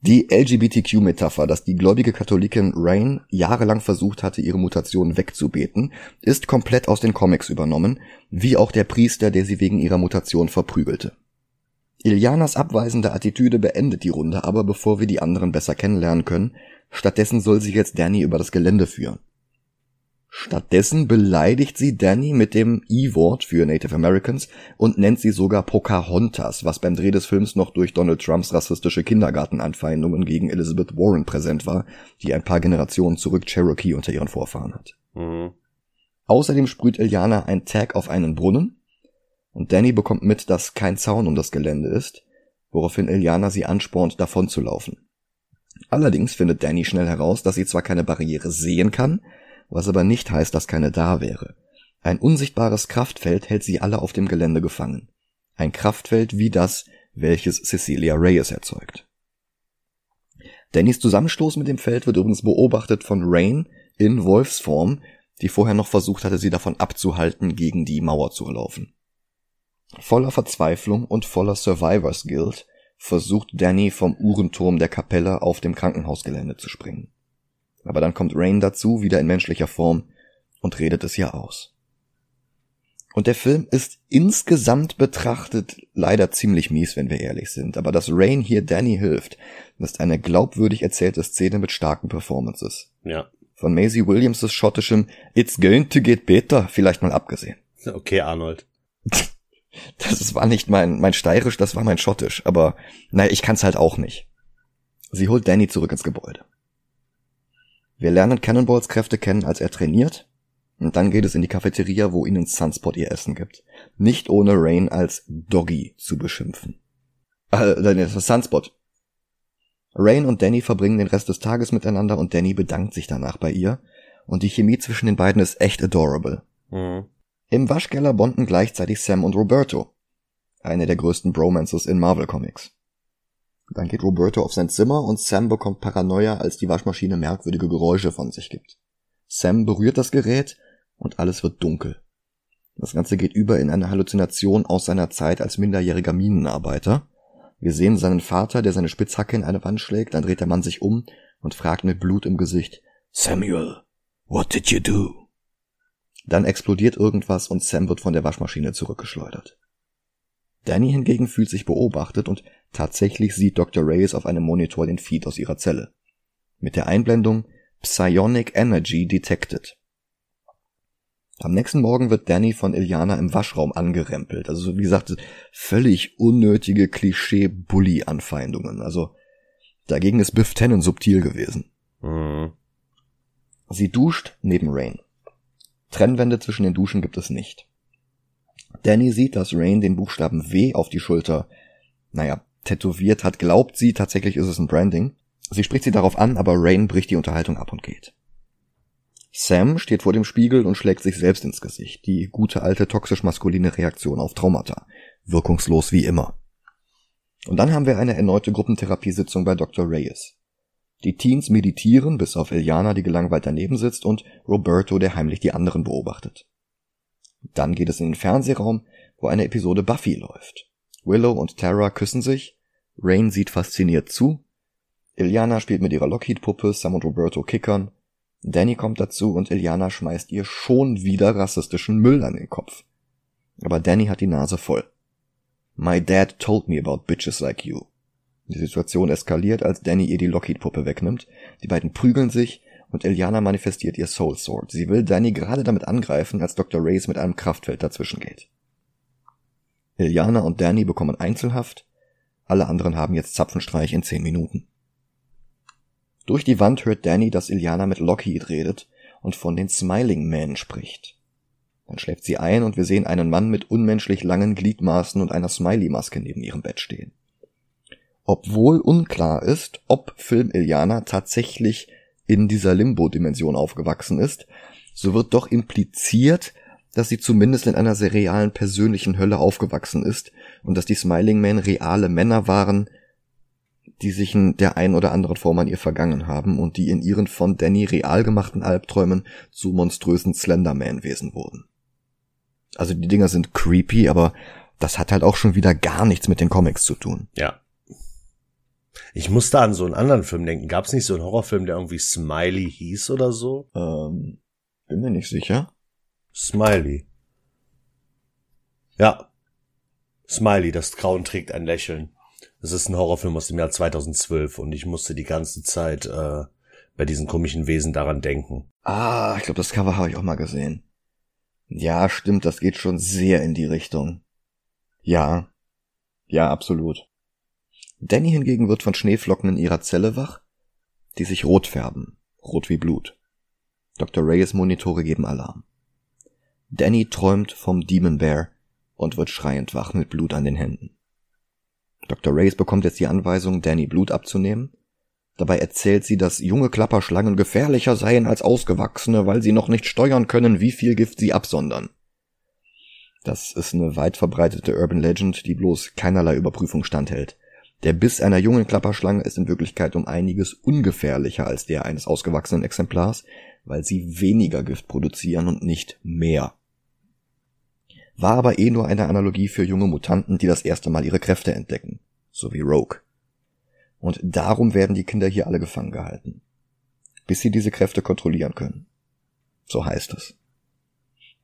Die LGBTQ-Metapher, dass die gläubige Katholikin Rain jahrelang versucht hatte, ihre Mutation wegzubeten, ist komplett aus den Comics übernommen, wie auch der Priester, der sie wegen ihrer Mutation verprügelte. Ilianas abweisende Attitüde beendet die Runde aber, bevor wir die anderen besser kennenlernen können. Stattdessen soll sie jetzt Danny über das Gelände führen. Stattdessen beleidigt sie Danny mit dem I-Wort für Native Americans und nennt sie sogar Pocahontas, was beim Dreh des Films noch durch Donald Trumps rassistische Kindergartenanfeindungen gegen Elizabeth Warren präsent war, die ein paar Generationen zurück Cherokee unter ihren Vorfahren hat. Mhm. Außerdem sprüht Iliana ein Tag auf einen Brunnen und Danny bekommt mit, dass kein Zaun um das Gelände ist, woraufhin Iliana sie anspornt, davon zu laufen. Allerdings findet Danny schnell heraus, dass sie zwar keine Barriere sehen kann, was aber nicht heißt, dass keine da wäre. Ein unsichtbares Kraftfeld hält sie alle auf dem Gelände gefangen. Ein Kraftfeld wie das, welches Cecilia Reyes erzeugt. Dannys Zusammenstoß mit dem Feld wird übrigens beobachtet von Rain in Wolfsform, die vorher noch versucht hatte, sie davon abzuhalten, gegen die Mauer zu laufen. Voller Verzweiflung und voller Survivors Guild versucht Danny vom Uhrenturm der Kapelle auf dem Krankenhausgelände zu springen. Aber dann kommt Rain dazu, wieder in menschlicher Form, und redet es ja aus. Und der Film ist insgesamt betrachtet leider ziemlich mies, wenn wir ehrlich sind. Aber dass Rain hier Danny hilft, ist eine glaubwürdig erzählte Szene mit starken Performances. Ja. Von Maisie Williams' schottischem It's going to get better vielleicht mal abgesehen. Okay, Arnold. Das war nicht mein, mein steirisch, das war mein schottisch. Aber naja, ich kann's halt auch nicht. Sie holt Danny zurück ins Gebäude. Wir lernen Cannonballs Kräfte kennen, als er trainiert. Und dann geht es in die Cafeteria, wo ihnen Sunspot ihr Essen gibt. Nicht ohne Rain als Doggy zu beschimpfen. Äh, Sunspot. Rain und Danny verbringen den Rest des Tages miteinander und Danny bedankt sich danach bei ihr. Und die Chemie zwischen den beiden ist echt adorable. Mhm. Im Waschkeller bonden gleichzeitig Sam und Roberto. Eine der größten Bromances in Marvel Comics. Dann geht Roberto auf sein Zimmer und Sam bekommt Paranoia, als die Waschmaschine merkwürdige Geräusche von sich gibt. Sam berührt das Gerät und alles wird dunkel. Das Ganze geht über in eine Halluzination aus seiner Zeit als minderjähriger Minenarbeiter. Wir sehen seinen Vater, der seine Spitzhacke in eine Wand schlägt, dann dreht der Mann sich um und fragt mit Blut im Gesicht, Samuel, what did you do? Dann explodiert irgendwas und Sam wird von der Waschmaschine zurückgeschleudert. Danny hingegen fühlt sich beobachtet und tatsächlich sieht Dr. Reyes auf einem Monitor den Feed aus ihrer Zelle. Mit der Einblendung Psionic Energy Detected. Am nächsten Morgen wird Danny von Iliana im Waschraum angerempelt. Also wie gesagt, völlig unnötige Klischee-Bully-Anfeindungen. Also dagegen ist Biff Tannen subtil gewesen. Mhm. Sie duscht neben Rain. Trennwände zwischen den Duschen gibt es nicht. Danny sieht, dass Rain den Buchstaben W auf die Schulter, naja, tätowiert hat, glaubt sie, tatsächlich ist es ein Branding. Sie spricht sie darauf an, aber Rain bricht die Unterhaltung ab und geht. Sam steht vor dem Spiegel und schlägt sich selbst ins Gesicht. Die gute alte toxisch-maskuline Reaktion auf Traumata. Wirkungslos wie immer. Und dann haben wir eine erneute Gruppentherapiesitzung bei Dr. Reyes. Die Teens meditieren, bis auf Iliana, die gelangweilt daneben sitzt, und Roberto, der heimlich die anderen beobachtet. Dann geht es in den Fernsehraum, wo eine Episode Buffy läuft. Willow und Tara küssen sich, Rain sieht fasziniert zu, Iliana spielt mit ihrer Lockheed-Puppe, Sam und Roberto kickern, Danny kommt dazu und Iliana schmeißt ihr schon wieder rassistischen Müll an den Kopf. Aber Danny hat die Nase voll. My dad told me about bitches like you. Die Situation eskaliert, als Danny ihr die Lockheed-Puppe wegnimmt. Die beiden prügeln sich, und Iliana manifestiert ihr Soul Sword. Sie will Danny gerade damit angreifen, als Dr. Reyes mit einem Kraftfeld dazwischen geht. Iliana und Danny bekommen Einzelhaft, alle anderen haben jetzt Zapfenstreich in zehn Minuten. Durch die Wand hört Danny, dass Iliana mit Lockheed redet und von den Smiling Men spricht. Dann schläft sie ein und wir sehen einen Mann mit unmenschlich langen Gliedmaßen und einer Smiley-Maske neben ihrem Bett stehen. Obwohl unklar ist, ob Film Iliana tatsächlich in dieser Limbo-Dimension aufgewachsen ist, so wird doch impliziert, dass sie zumindest in einer sehr realen persönlichen Hölle aufgewachsen ist und dass die Smiling Men reale Männer waren, die sich in der ein oder anderen Form an ihr vergangen haben und die in ihren von Danny real gemachten Albträumen zu monströsen Slenderman-Wesen wurden. Also die Dinger sind creepy, aber das hat halt auch schon wieder gar nichts mit den Comics zu tun. Ja. Ich musste an so einen anderen Film denken. Gab es nicht so einen Horrorfilm, der irgendwie Smiley hieß oder so? Ähm, bin mir nicht sicher. Smiley. Ja. Smiley, das Grauen trägt ein Lächeln. Das ist ein Horrorfilm aus dem Jahr 2012 und ich musste die ganze Zeit äh, bei diesen komischen Wesen daran denken. Ah, ich glaube, das Cover habe ich auch mal gesehen. Ja, stimmt, das geht schon sehr in die Richtung. Ja. Ja, absolut. Danny hingegen wird von Schneeflocken in ihrer Zelle wach, die sich rot färben, rot wie Blut. Dr. Reyes Monitore geben Alarm. Danny träumt vom Demon Bear und wird schreiend wach mit Blut an den Händen. Dr. Reyes bekommt jetzt die Anweisung, Danny Blut abzunehmen. Dabei erzählt sie, dass junge Klapperschlangen gefährlicher seien als ausgewachsene, weil sie noch nicht steuern können, wie viel Gift sie absondern. Das ist eine weit verbreitete Urban Legend, die bloß keinerlei Überprüfung standhält. Der Biss einer jungen Klapperschlange ist in Wirklichkeit um einiges ungefährlicher als der eines ausgewachsenen Exemplars, weil sie weniger Gift produzieren und nicht mehr. War aber eh nur eine Analogie für junge Mutanten, die das erste Mal ihre Kräfte entdecken, so wie Rogue. Und darum werden die Kinder hier alle gefangen gehalten, bis sie diese Kräfte kontrollieren können. So heißt es.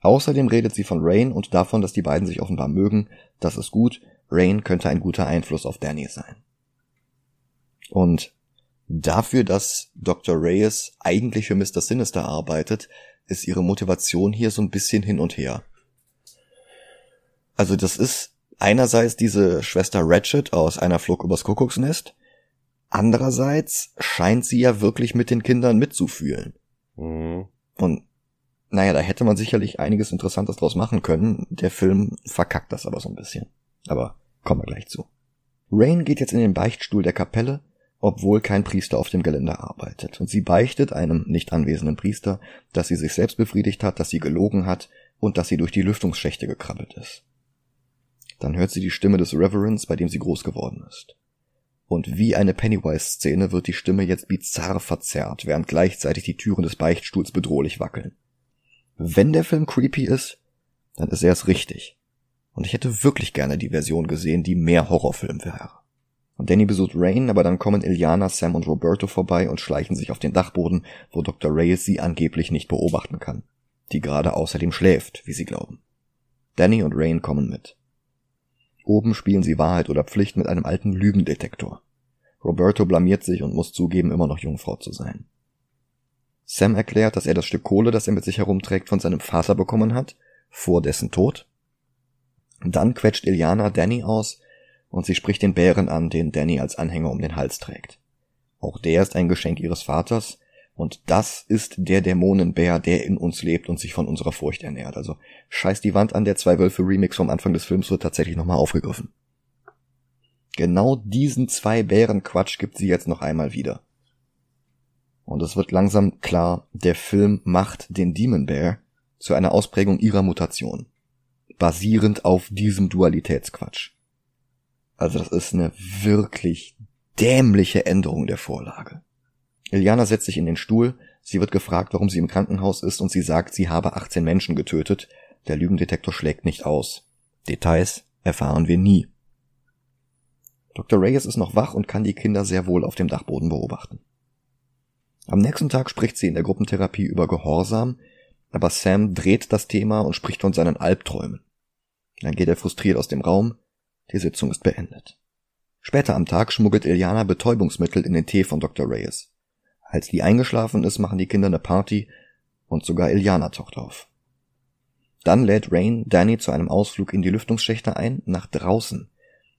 Außerdem redet sie von Rain und davon, dass die beiden sich offenbar mögen, das ist gut, Rain könnte ein guter Einfluss auf Danny sein. Und dafür, dass Dr. Reyes eigentlich für Mr. Sinister arbeitet, ist ihre Motivation hier so ein bisschen hin und her. Also das ist einerseits diese Schwester Ratchet aus einer Flug übers Kuckucksnest, andererseits scheint sie ja wirklich mit den Kindern mitzufühlen. Mhm. Und naja, da hätte man sicherlich einiges Interessantes draus machen können. Der Film verkackt das aber so ein bisschen. Aber Kommen wir gleich zu. Rain geht jetzt in den Beichtstuhl der Kapelle, obwohl kein Priester auf dem Geländer arbeitet. Und sie beichtet einem nicht anwesenden Priester, dass sie sich selbst befriedigt hat, dass sie gelogen hat und dass sie durch die Lüftungsschächte gekrabbelt ist. Dann hört sie die Stimme des Reverends, bei dem sie groß geworden ist. Und wie eine Pennywise-Szene wird die Stimme jetzt bizarr verzerrt, während gleichzeitig die Türen des Beichtstuhls bedrohlich wackeln. Wenn der Film creepy ist, dann ist er es richtig. Und ich hätte wirklich gerne die Version gesehen, die mehr Horrorfilm wäre. Und Danny besucht Rain, aber dann kommen Iliana, Sam und Roberto vorbei und schleichen sich auf den Dachboden, wo Dr. Reyes sie angeblich nicht beobachten kann. Die gerade außerdem schläft, wie sie glauben. Danny und Rain kommen mit. Oben spielen sie Wahrheit oder Pflicht mit einem alten Lügendetektor. Roberto blamiert sich und muss zugeben, immer noch Jungfrau zu sein. Sam erklärt, dass er das Stück Kohle, das er mit sich herumträgt, von seinem Vater bekommen hat, vor dessen Tod, dann quetscht Iliana Danny aus und sie spricht den Bären an, den Danny als Anhänger um den Hals trägt. Auch der ist ein Geschenk ihres Vaters und das ist der Dämonenbär, der in uns lebt und sich von unserer Furcht ernährt. Also scheiß die Wand an, der zwei Wölfe Remix vom Anfang des Films wird tatsächlich nochmal aufgegriffen. Genau diesen zwei Bären Quatsch gibt sie jetzt noch einmal wieder. Und es wird langsam klar, der Film macht den Demon Bear zu einer Ausprägung ihrer Mutation basierend auf diesem Dualitätsquatsch. Also das ist eine wirklich dämliche Änderung der Vorlage. Iliana setzt sich in den Stuhl, sie wird gefragt, warum sie im Krankenhaus ist und sie sagt, sie habe 18 Menschen getötet. Der Lügendetektor schlägt nicht aus. Details erfahren wir nie. Dr. Reyes ist noch wach und kann die Kinder sehr wohl auf dem Dachboden beobachten. Am nächsten Tag spricht sie in der Gruppentherapie über Gehorsam, aber Sam dreht das Thema und spricht von seinen Albträumen. Dann geht er frustriert aus dem Raum. Die Sitzung ist beendet. Später am Tag schmuggelt Iliana Betäubungsmittel in den Tee von Dr. Reyes. Als die eingeschlafen ist, machen die Kinder eine Party und sogar Iliana taucht auf. Dann lädt Rain Danny zu einem Ausflug in die Lüftungsschächte ein, nach draußen,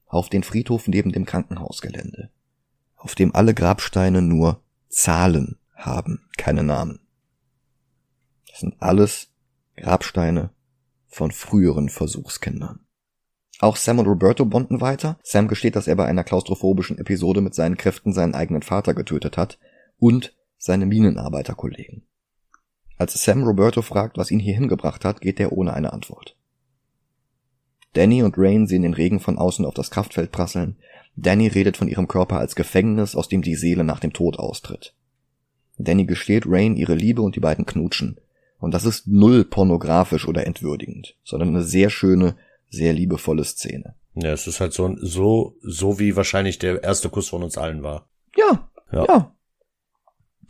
auf den Friedhof neben dem Krankenhausgelände, auf dem alle Grabsteine nur Zahlen haben, keine Namen. Das sind alles Grabsteine von früheren Versuchskindern. Auch Sam und Roberto bonden weiter. Sam gesteht, dass er bei einer klaustrophobischen Episode mit seinen Kräften seinen eigenen Vater getötet hat und seine Minenarbeiterkollegen. Als Sam Roberto fragt, was ihn hier hingebracht hat, geht er ohne eine Antwort. Danny und Rain sehen den Regen von außen auf das Kraftfeld prasseln. Danny redet von ihrem Körper als Gefängnis, aus dem die Seele nach dem Tod austritt. Danny gesteht Rain ihre Liebe und die beiden knutschen. Und das ist null pornografisch oder entwürdigend, sondern eine sehr schöne, sehr liebevolle Szene. Ja, es ist halt so, so, so wie wahrscheinlich der erste Kuss von uns allen war. Ja, ja. ja.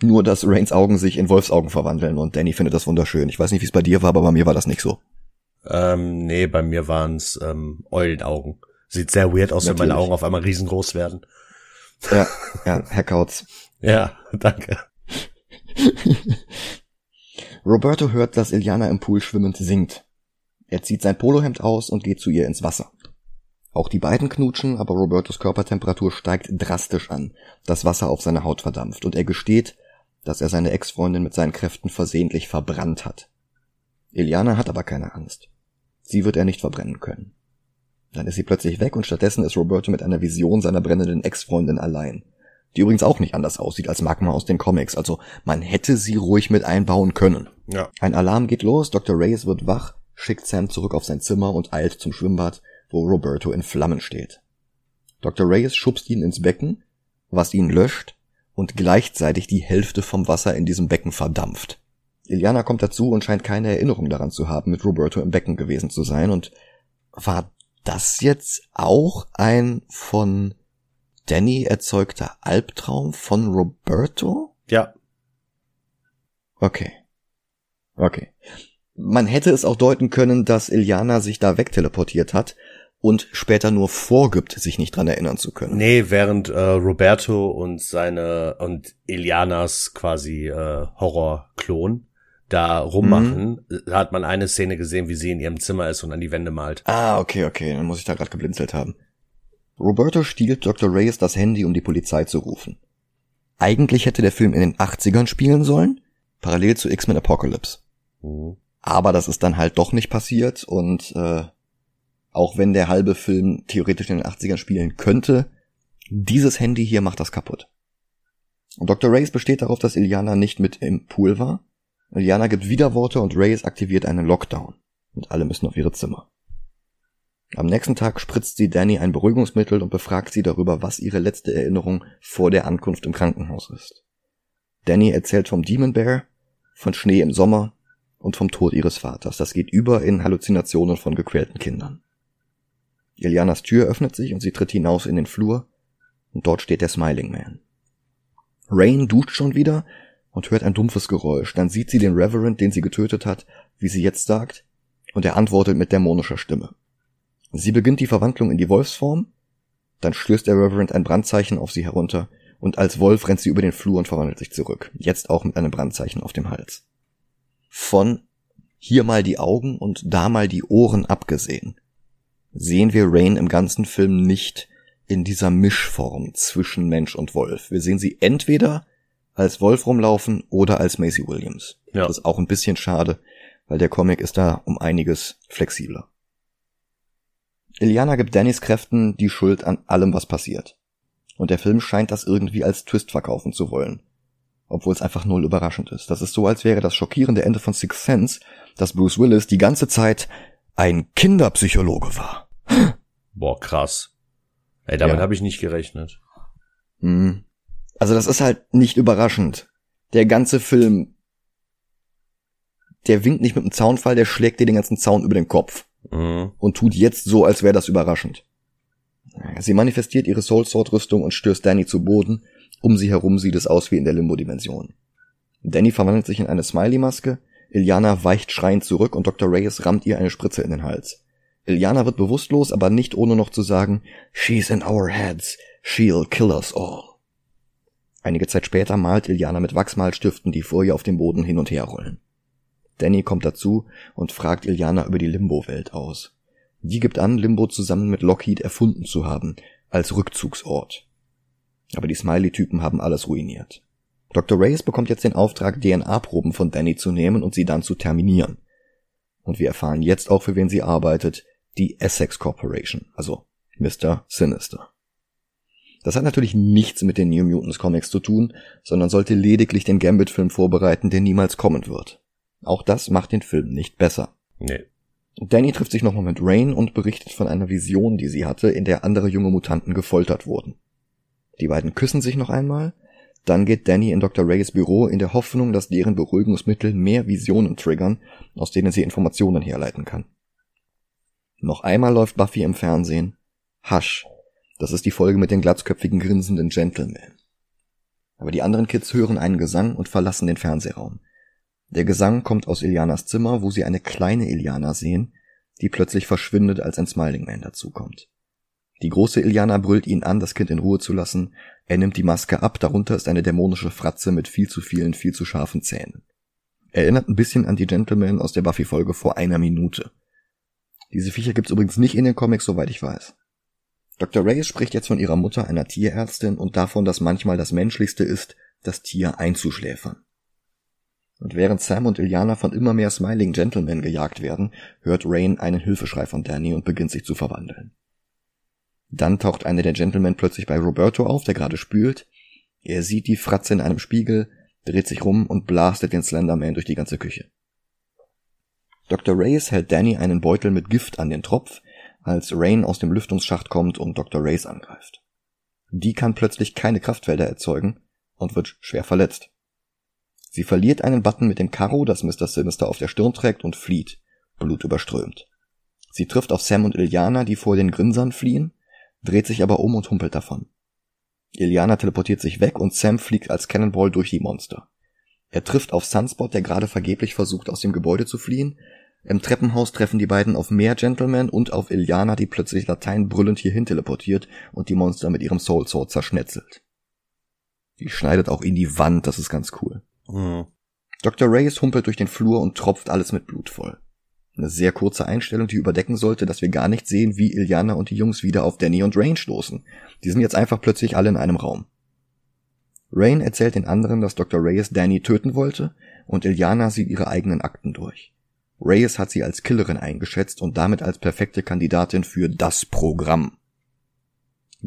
Nur, dass Rains Augen sich in Wolfsaugen verwandeln und Danny findet das wunderschön. Ich weiß nicht, wie es bei dir war, aber bei mir war das nicht so. Ähm, nee, bei mir waren's ähm, Eulenaugen. Sieht sehr weird aus, Natürlich. wenn meine Augen auf einmal riesengroß werden. Ja, ja, Herr Kautz. ja, danke. Roberto hört, dass Iliana im Pool schwimmend singt. Er zieht sein Polohemd aus und geht zu ihr ins Wasser. Auch die beiden knutschen, aber Robertos Körpertemperatur steigt drastisch an, das Wasser auf seine Haut verdampft und er gesteht, dass er seine Ex-Freundin mit seinen Kräften versehentlich verbrannt hat. Iliana hat aber keine Angst. Sie wird er nicht verbrennen können. Dann ist sie plötzlich weg und stattdessen ist Roberto mit einer Vision seiner brennenden Ex-Freundin allein die übrigens auch nicht anders aussieht als Magma aus den Comics, also man hätte sie ruhig mit einbauen können. Ja. Ein Alarm geht los, Dr. Reyes wird wach, schickt Sam zurück auf sein Zimmer und eilt zum Schwimmbad, wo Roberto in Flammen steht. Dr. Reyes schubst ihn ins Becken, was ihn löscht und gleichzeitig die Hälfte vom Wasser in diesem Becken verdampft. Iliana kommt dazu und scheint keine Erinnerung daran zu haben, mit Roberto im Becken gewesen zu sein und war das jetzt auch ein von Danny erzeugter Albtraum von Roberto? Ja. Okay. Okay. Man hätte es auch deuten können, dass Iliana sich da wegteleportiert hat und später nur vorgibt, sich nicht dran erinnern zu können. Nee, während äh, Roberto und seine und Ilianas quasi äh, Horrorklon da rummachen, mhm. hat man eine Szene gesehen, wie sie in ihrem Zimmer ist und an die Wände malt. Ah, okay, okay, dann muss ich da gerade geblinzelt haben. Roberto stiehlt Dr. Reyes das Handy, um die Polizei zu rufen. Eigentlich hätte der Film in den 80ern spielen sollen, parallel zu X-Men Apocalypse. Mhm. Aber das ist dann halt doch nicht passiert und äh, auch wenn der halbe Film theoretisch in den 80ern spielen könnte, dieses Handy hier macht das kaputt. Und Dr. Reyes besteht darauf, dass Iliana nicht mit im Pool war. Iliana gibt Widerworte und Reyes aktiviert einen Lockdown. Und alle müssen auf ihre Zimmer. Am nächsten Tag spritzt sie Danny ein Beruhigungsmittel und befragt sie darüber, was ihre letzte Erinnerung vor der Ankunft im Krankenhaus ist. Danny erzählt vom Demon Bear, von Schnee im Sommer und vom Tod ihres Vaters. Das geht über in Halluzinationen von gequälten Kindern. Ilianas Tür öffnet sich und sie tritt hinaus in den Flur und dort steht der Smiling Man. Rain duscht schon wieder und hört ein dumpfes Geräusch. Dann sieht sie den Reverend, den sie getötet hat, wie sie jetzt sagt, und er antwortet mit dämonischer Stimme. Sie beginnt die Verwandlung in die Wolfsform, dann stößt der Reverend ein Brandzeichen auf sie herunter und als Wolf rennt sie über den Flur und verwandelt sich zurück, jetzt auch mit einem Brandzeichen auf dem Hals. Von hier mal die Augen und da mal die Ohren abgesehen, sehen wir Rain im ganzen Film nicht in dieser Mischform zwischen Mensch und Wolf. Wir sehen sie entweder als Wolf rumlaufen oder als Macy Williams. Ja. Das ist auch ein bisschen schade, weil der Comic ist da um einiges flexibler. Iliana gibt Dannys Kräften die Schuld an allem, was passiert. Und der Film scheint das irgendwie als Twist verkaufen zu wollen. Obwohl es einfach null überraschend ist. Das ist so, als wäre das schockierende Ende von Six Sense, dass Bruce Willis die ganze Zeit ein Kinderpsychologe war. Boah, krass. Ey, damit ja. habe ich nicht gerechnet. Hm. Also das ist halt nicht überraschend. Der ganze Film, der winkt nicht mit dem Zaunfall, der schlägt dir den ganzen Zaun über den Kopf mhm. und tut jetzt so, als wäre das überraschend. Sie manifestiert ihre Soul Sword Rüstung und stößt Danny zu Boden. Um sie herum sieht es aus wie in der Limbo-Dimension. Danny verwandelt sich in eine Smiley-Maske, Iliana weicht schreiend zurück und Dr. Reyes rammt ihr eine Spritze in den Hals. Iliana wird bewusstlos, aber nicht ohne noch zu sagen, She's in our heads, she'll kill us all. Einige Zeit später malt Iliana mit Wachsmalstiften, die ihr auf dem Boden hin und her rollen. Danny kommt dazu und fragt Iliana über die Limbo-Welt aus. Die gibt an, Limbo zusammen mit Lockheed erfunden zu haben, als Rückzugsort. Aber die Smiley-Typen haben alles ruiniert. Dr. Reyes bekommt jetzt den Auftrag, DNA-Proben von Danny zu nehmen und sie dann zu terminieren. Und wir erfahren jetzt auch, für wen sie arbeitet, die Essex Corporation, also Mr. Sinister. Das hat natürlich nichts mit den New Mutants Comics zu tun, sondern sollte lediglich den Gambit-Film vorbereiten, der niemals kommen wird. Auch das macht den Film nicht besser. Nee. Danny trifft sich nochmal mit Rain und berichtet von einer Vision, die sie hatte, in der andere junge Mutanten gefoltert wurden. Die beiden küssen sich noch einmal, dann geht Danny in Dr. Rays Büro in der Hoffnung, dass deren Beruhigungsmittel mehr Visionen triggern, aus denen sie Informationen herleiten kann. Noch einmal läuft Buffy im Fernsehen Hush. Das ist die Folge mit den glatzköpfigen grinsenden Gentlemen. Aber die anderen Kids hören einen Gesang und verlassen den Fernsehraum. Der Gesang kommt aus Ilianas Zimmer, wo sie eine kleine Iliana sehen, die plötzlich verschwindet, als ein Smiling Man dazukommt. Die große Iliana brüllt ihn an, das Kind in Ruhe zu lassen. Er nimmt die Maske ab, darunter ist eine dämonische Fratze mit viel zu vielen, viel zu scharfen Zähnen. Erinnert ein bisschen an die Gentlemen aus der Buffy-Folge vor einer Minute. Diese Viecher gibt's übrigens nicht in den Comics, soweit ich weiß. Dr. Reyes spricht jetzt von ihrer Mutter, einer Tierärztin, und davon, dass manchmal das Menschlichste ist, das Tier einzuschläfern. Und während Sam und Iliana von immer mehr Smiling Gentlemen gejagt werden, hört Rain einen Hilfeschrei von Danny und beginnt sich zu verwandeln. Dann taucht einer der Gentlemen plötzlich bei Roberto auf, der gerade spült. Er sieht die Fratze in einem Spiegel, dreht sich rum und blastet den Slenderman durch die ganze Küche. Dr. Reyes hält Danny einen Beutel mit Gift an den Tropf, als Rain aus dem Lüftungsschacht kommt und Dr. Reyes angreift. Die kann plötzlich keine Kraftfelder erzeugen und wird schwer verletzt. Sie verliert einen Button mit dem Karo, das Mr. Sinister auf der Stirn trägt und flieht, blutüberströmt. Sie trifft auf Sam und Iliana, die vor den Grinsern fliehen, dreht sich aber um und humpelt davon. Iliana teleportiert sich weg und Sam fliegt als Cannonball durch die Monster. Er trifft auf Sunspot, der gerade vergeblich versucht, aus dem Gebäude zu fliehen. Im Treppenhaus treffen die beiden auf mehr Gentlemen und auf Iliana, die plötzlich Latein brüllend hierhin teleportiert und die Monster mit ihrem Soul Sword zerschnetzelt. Die schneidet auch in die Wand, das ist ganz cool. Mhm. Dr. Reyes humpelt durch den Flur und tropft alles mit Blut voll. Eine sehr kurze Einstellung, die überdecken sollte, dass wir gar nicht sehen, wie Iliana und die Jungs wieder auf Danny und Rain stoßen. Die sind jetzt einfach plötzlich alle in einem Raum. Rain erzählt den anderen, dass Dr. Reyes Danny töten wollte und Iliana sieht ihre eigenen Akten durch. Reyes hat sie als Killerin eingeschätzt und damit als perfekte Kandidatin für das Programm.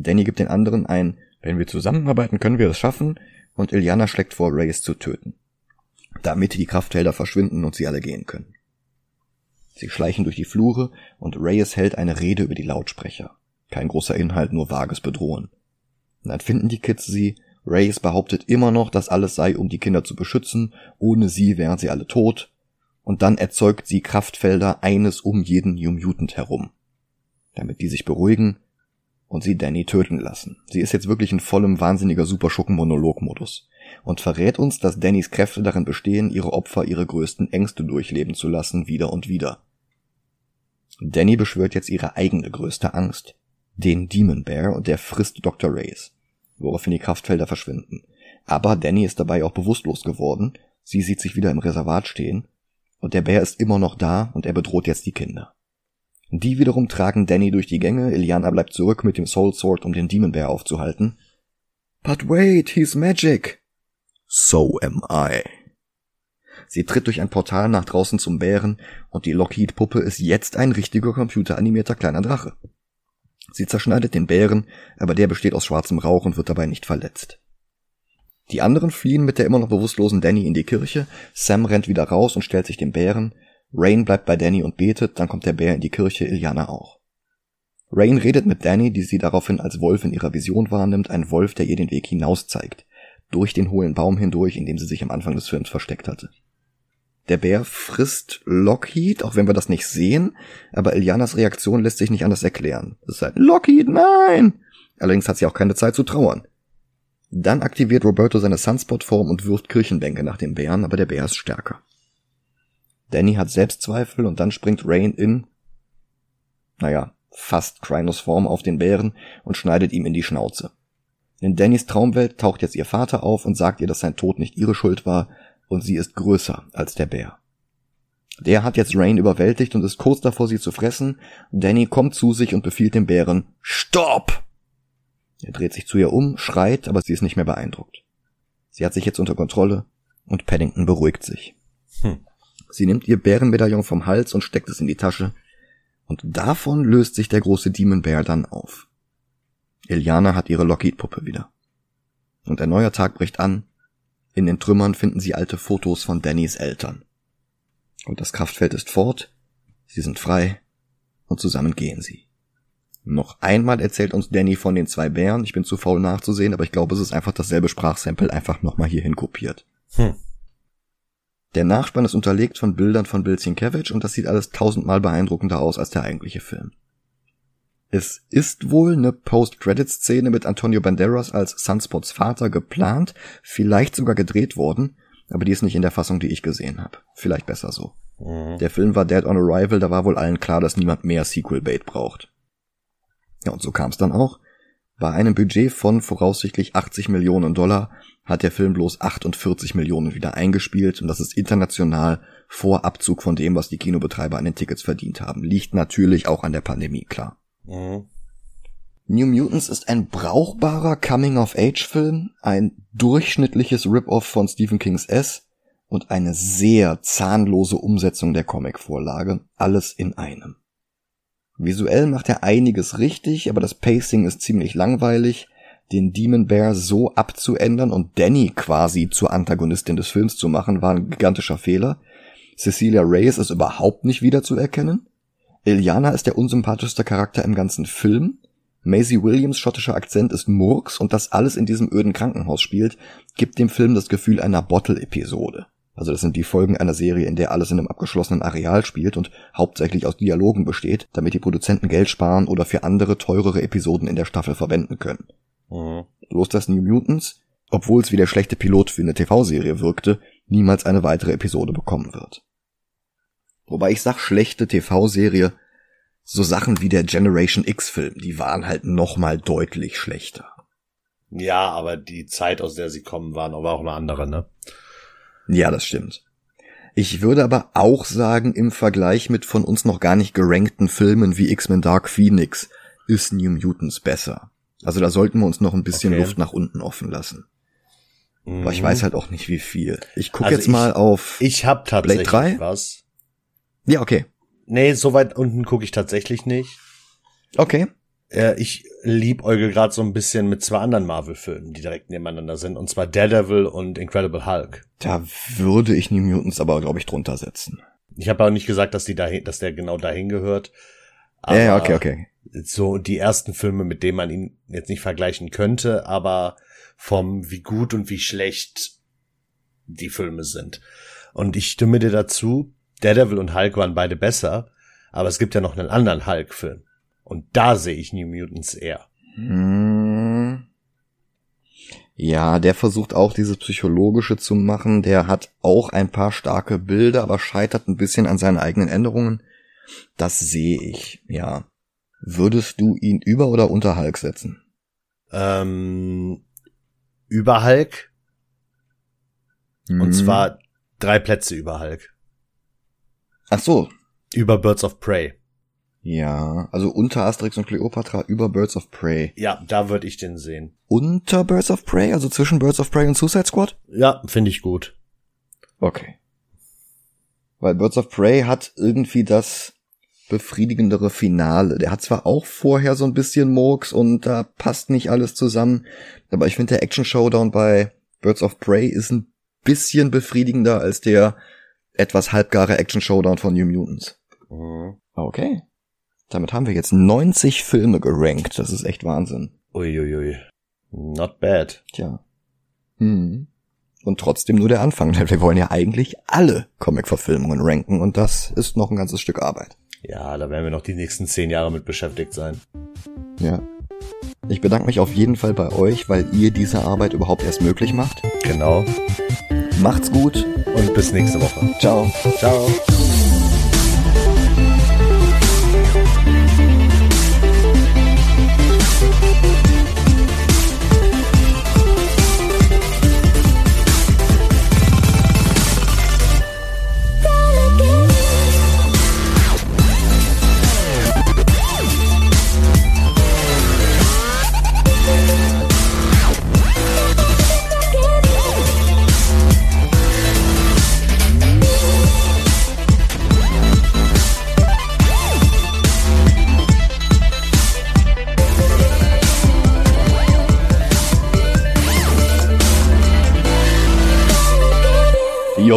Danny gibt den anderen ein, wenn wir zusammenarbeiten, können wir es schaffen, und Iliana schlägt vor, Reyes zu töten. Damit die Kraftfelder verschwinden und sie alle gehen können. Sie schleichen durch die Flure und Reyes hält eine Rede über die Lautsprecher. Kein großer Inhalt, nur vages Bedrohen. Und dann finden die Kids sie. Reyes behauptet immer noch, dass alles sei, um die Kinder zu beschützen. Ohne sie wären sie alle tot. Und dann erzeugt sie Kraftfelder eines um jeden New Mutant herum. Damit die sich beruhigen und sie Danny töten lassen. Sie ist jetzt wirklich in vollem wahnsinniger Superschucken-Monolog-Modus und verrät uns, dass Dannys Kräfte darin bestehen, ihre Opfer ihre größten Ängste durchleben zu lassen, wieder und wieder. Danny beschwört jetzt ihre eigene größte Angst, den Demon Bear, und der frisst Dr. Reyes, woraufhin die Kraftfelder verschwinden. Aber Danny ist dabei auch bewusstlos geworden, sie sieht sich wieder im Reservat stehen, und der Bär ist immer noch da und er bedroht jetzt die Kinder. Die wiederum tragen Danny durch die Gänge, Iliana bleibt zurück mit dem Soul Sword, um den Demon Bear aufzuhalten. But wait, he's magic! So am I. Sie tritt durch ein Portal nach draußen zum Bären und die Lockheed-Puppe ist jetzt ein richtiger computeranimierter kleiner Drache. Sie zerschneidet den Bären, aber der besteht aus schwarzem Rauch und wird dabei nicht verletzt. Die anderen fliehen mit der immer noch bewusstlosen Danny in die Kirche, Sam rennt wieder raus und stellt sich dem Bären, Rain bleibt bei Danny und betet, dann kommt der Bär in die Kirche, Iliana auch. Rain redet mit Danny, die sie daraufhin als Wolf in ihrer Vision wahrnimmt, ein Wolf, der ihr den Weg hinaus zeigt, durch den hohlen Baum hindurch, in dem sie sich am Anfang des Films versteckt hatte. Der Bär frisst Lockheed, auch wenn wir das nicht sehen, aber Ilianas Reaktion lässt sich nicht anders erklären. Es ist halt, Lockheed, nein! Allerdings hat sie auch keine Zeit zu trauern. Dann aktiviert Roberto seine Sunspot-Form und wirft Kirchenbänke nach dem Bären, aber der Bär ist stärker. Danny hat Selbstzweifel und dann springt Rain in, naja, fast Krynos Form auf den Bären und schneidet ihm in die Schnauze. In Dannys Traumwelt taucht jetzt ihr Vater auf und sagt ihr, dass sein Tod nicht ihre Schuld war, und sie ist größer als der Bär. Der hat jetzt Rain überwältigt und ist kurz davor, sie zu fressen. Danny kommt zu sich und befiehlt dem Bären Stopp! Er dreht sich zu ihr um, schreit, aber sie ist nicht mehr beeindruckt. Sie hat sich jetzt unter Kontrolle und Paddington beruhigt sich. Hm. Sie nimmt ihr Bärenmedaillon vom Hals und steckt es in die Tasche. Und davon löst sich der große Demon Bear dann auf. Iliana hat ihre Lockheed-Puppe wieder. Und ein neuer Tag bricht an in den Trümmern finden sie alte Fotos von Dannys Eltern. Und das Kraftfeld ist fort, sie sind frei und zusammen gehen sie. Noch einmal erzählt uns Danny von den zwei Bären. Ich bin zu faul nachzusehen, aber ich glaube, es ist einfach dasselbe Sprachsample einfach nochmal hierhin kopiert. Hm. Der Nachspann ist unterlegt von Bildern von Bill Sienkiewicz und das sieht alles tausendmal beeindruckender aus als der eigentliche Film. Es ist wohl eine Post-Credit-Szene mit Antonio Banderas als Sunspots Vater geplant, vielleicht sogar gedreht worden, aber die ist nicht in der Fassung, die ich gesehen habe. Vielleicht besser so. Mhm. Der Film war Dead on Arrival, da war wohl allen klar, dass niemand mehr Sequel-Bait braucht. Ja, und so kam es dann auch. Bei einem Budget von voraussichtlich 80 Millionen Dollar hat der Film bloß 48 Millionen wieder eingespielt und das ist international vor Abzug von dem, was die Kinobetreiber an den Tickets verdient haben. Liegt natürlich auch an der Pandemie, klar. Mhm. New Mutants ist ein brauchbarer Coming-of-Age-Film, ein durchschnittliches Rip-Off von Stephen Kings S und eine sehr zahnlose Umsetzung der Comic-Vorlage, alles in einem. Visuell macht er einiges richtig, aber das Pacing ist ziemlich langweilig. Den Demon Bear so abzuändern und Danny quasi zur Antagonistin des Films zu machen, war ein gigantischer Fehler. Cecilia Reyes ist überhaupt nicht wiederzuerkennen. Iliana ist der unsympathischste Charakter im ganzen Film. Maisie Williams schottischer Akzent ist Murks und das alles in diesem öden Krankenhaus spielt, gibt dem Film das Gefühl einer Bottle-Episode. Also das sind die Folgen einer Serie, in der alles in einem abgeschlossenen Areal spielt und hauptsächlich aus Dialogen besteht, damit die Produzenten Geld sparen oder für andere teurere Episoden in der Staffel verwenden können. Mhm. Bloß dass New Mutants, obwohl es wie der schlechte Pilot für eine TV-Serie wirkte, niemals eine weitere Episode bekommen wird. Wobei ich sag schlechte TV-Serie, so Sachen wie der Generation X-Film, die waren halt nochmal deutlich schlechter. Ja, aber die Zeit, aus der sie kommen, aber auch eine andere, ne? Ja, das stimmt. Ich würde aber auch sagen, im Vergleich mit von uns noch gar nicht gerankten Filmen wie X-Men Dark Phoenix ist New Mutants besser. Also da sollten wir uns noch ein bisschen okay. Luft nach unten offen lassen. Mhm. Aber ich weiß halt auch nicht wie viel. Ich gucke also jetzt ich, mal auf Ich hab tatsächlich Blade 3. was. Ja, okay. Nee, so weit unten gucke ich tatsächlich nicht. Okay. Äh, ich liebäugel gerade so ein bisschen mit zwei anderen Marvel-Filmen, die direkt nebeneinander sind, und zwar Daredevil und Incredible Hulk. Da würde ich New Mutants aber, glaube ich, drunter setzen. Ich habe auch nicht gesagt, dass die dahin, dass der genau dahin gehört. Aber ja, okay, okay. So die ersten Filme, mit denen man ihn jetzt nicht vergleichen könnte, aber vom wie gut und wie schlecht die Filme sind. Und ich stimme dir dazu, Daredevil und Hulk waren beide besser, aber es gibt ja noch einen anderen Hulk-Film. Und da sehe ich New Mutants eher. Hm. Ja, der versucht auch dieses Psychologische zu machen. Der hat auch ein paar starke Bilder, aber scheitert ein bisschen an seinen eigenen Änderungen. Das sehe ich, ja. Würdest du ihn über oder unter Hulk setzen? Ähm, über Hulk. Mhm. Und zwar drei Plätze über Hulk. Ach so. Über Birds of Prey. Ja, also unter Asterix und Cleopatra über Birds of Prey. Ja, da würde ich den sehen. Unter Birds of Prey, also zwischen Birds of Prey und Suicide Squad? Ja, finde ich gut. Okay. Weil Birds of Prey hat irgendwie das befriedigendere Finale. Der hat zwar auch vorher so ein bisschen Murks und da passt nicht alles zusammen, aber ich finde der Action Showdown bei Birds of Prey ist ein bisschen befriedigender als der etwas halbgare Action Showdown von New Mutants. Mhm. Okay. Damit haben wir jetzt 90 Filme gerankt. Das ist echt Wahnsinn. Uiuiui. Not bad. Tja. Hm. Und trotzdem nur der Anfang, denn wir wollen ja eigentlich alle Comic-Verfilmungen ranken und das ist noch ein ganzes Stück Arbeit. Ja, da werden wir noch die nächsten zehn Jahre mit beschäftigt sein. Ja. Ich bedanke mich auf jeden Fall bei euch, weil ihr diese Arbeit überhaupt erst möglich macht. Genau. Macht's gut und bis nächste Woche. Ciao. Ciao.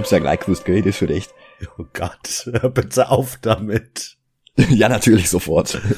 Hab's ja gleich gewusst, gell? Das wird echt. Oh Gott, hör bitte auf damit. ja, natürlich sofort.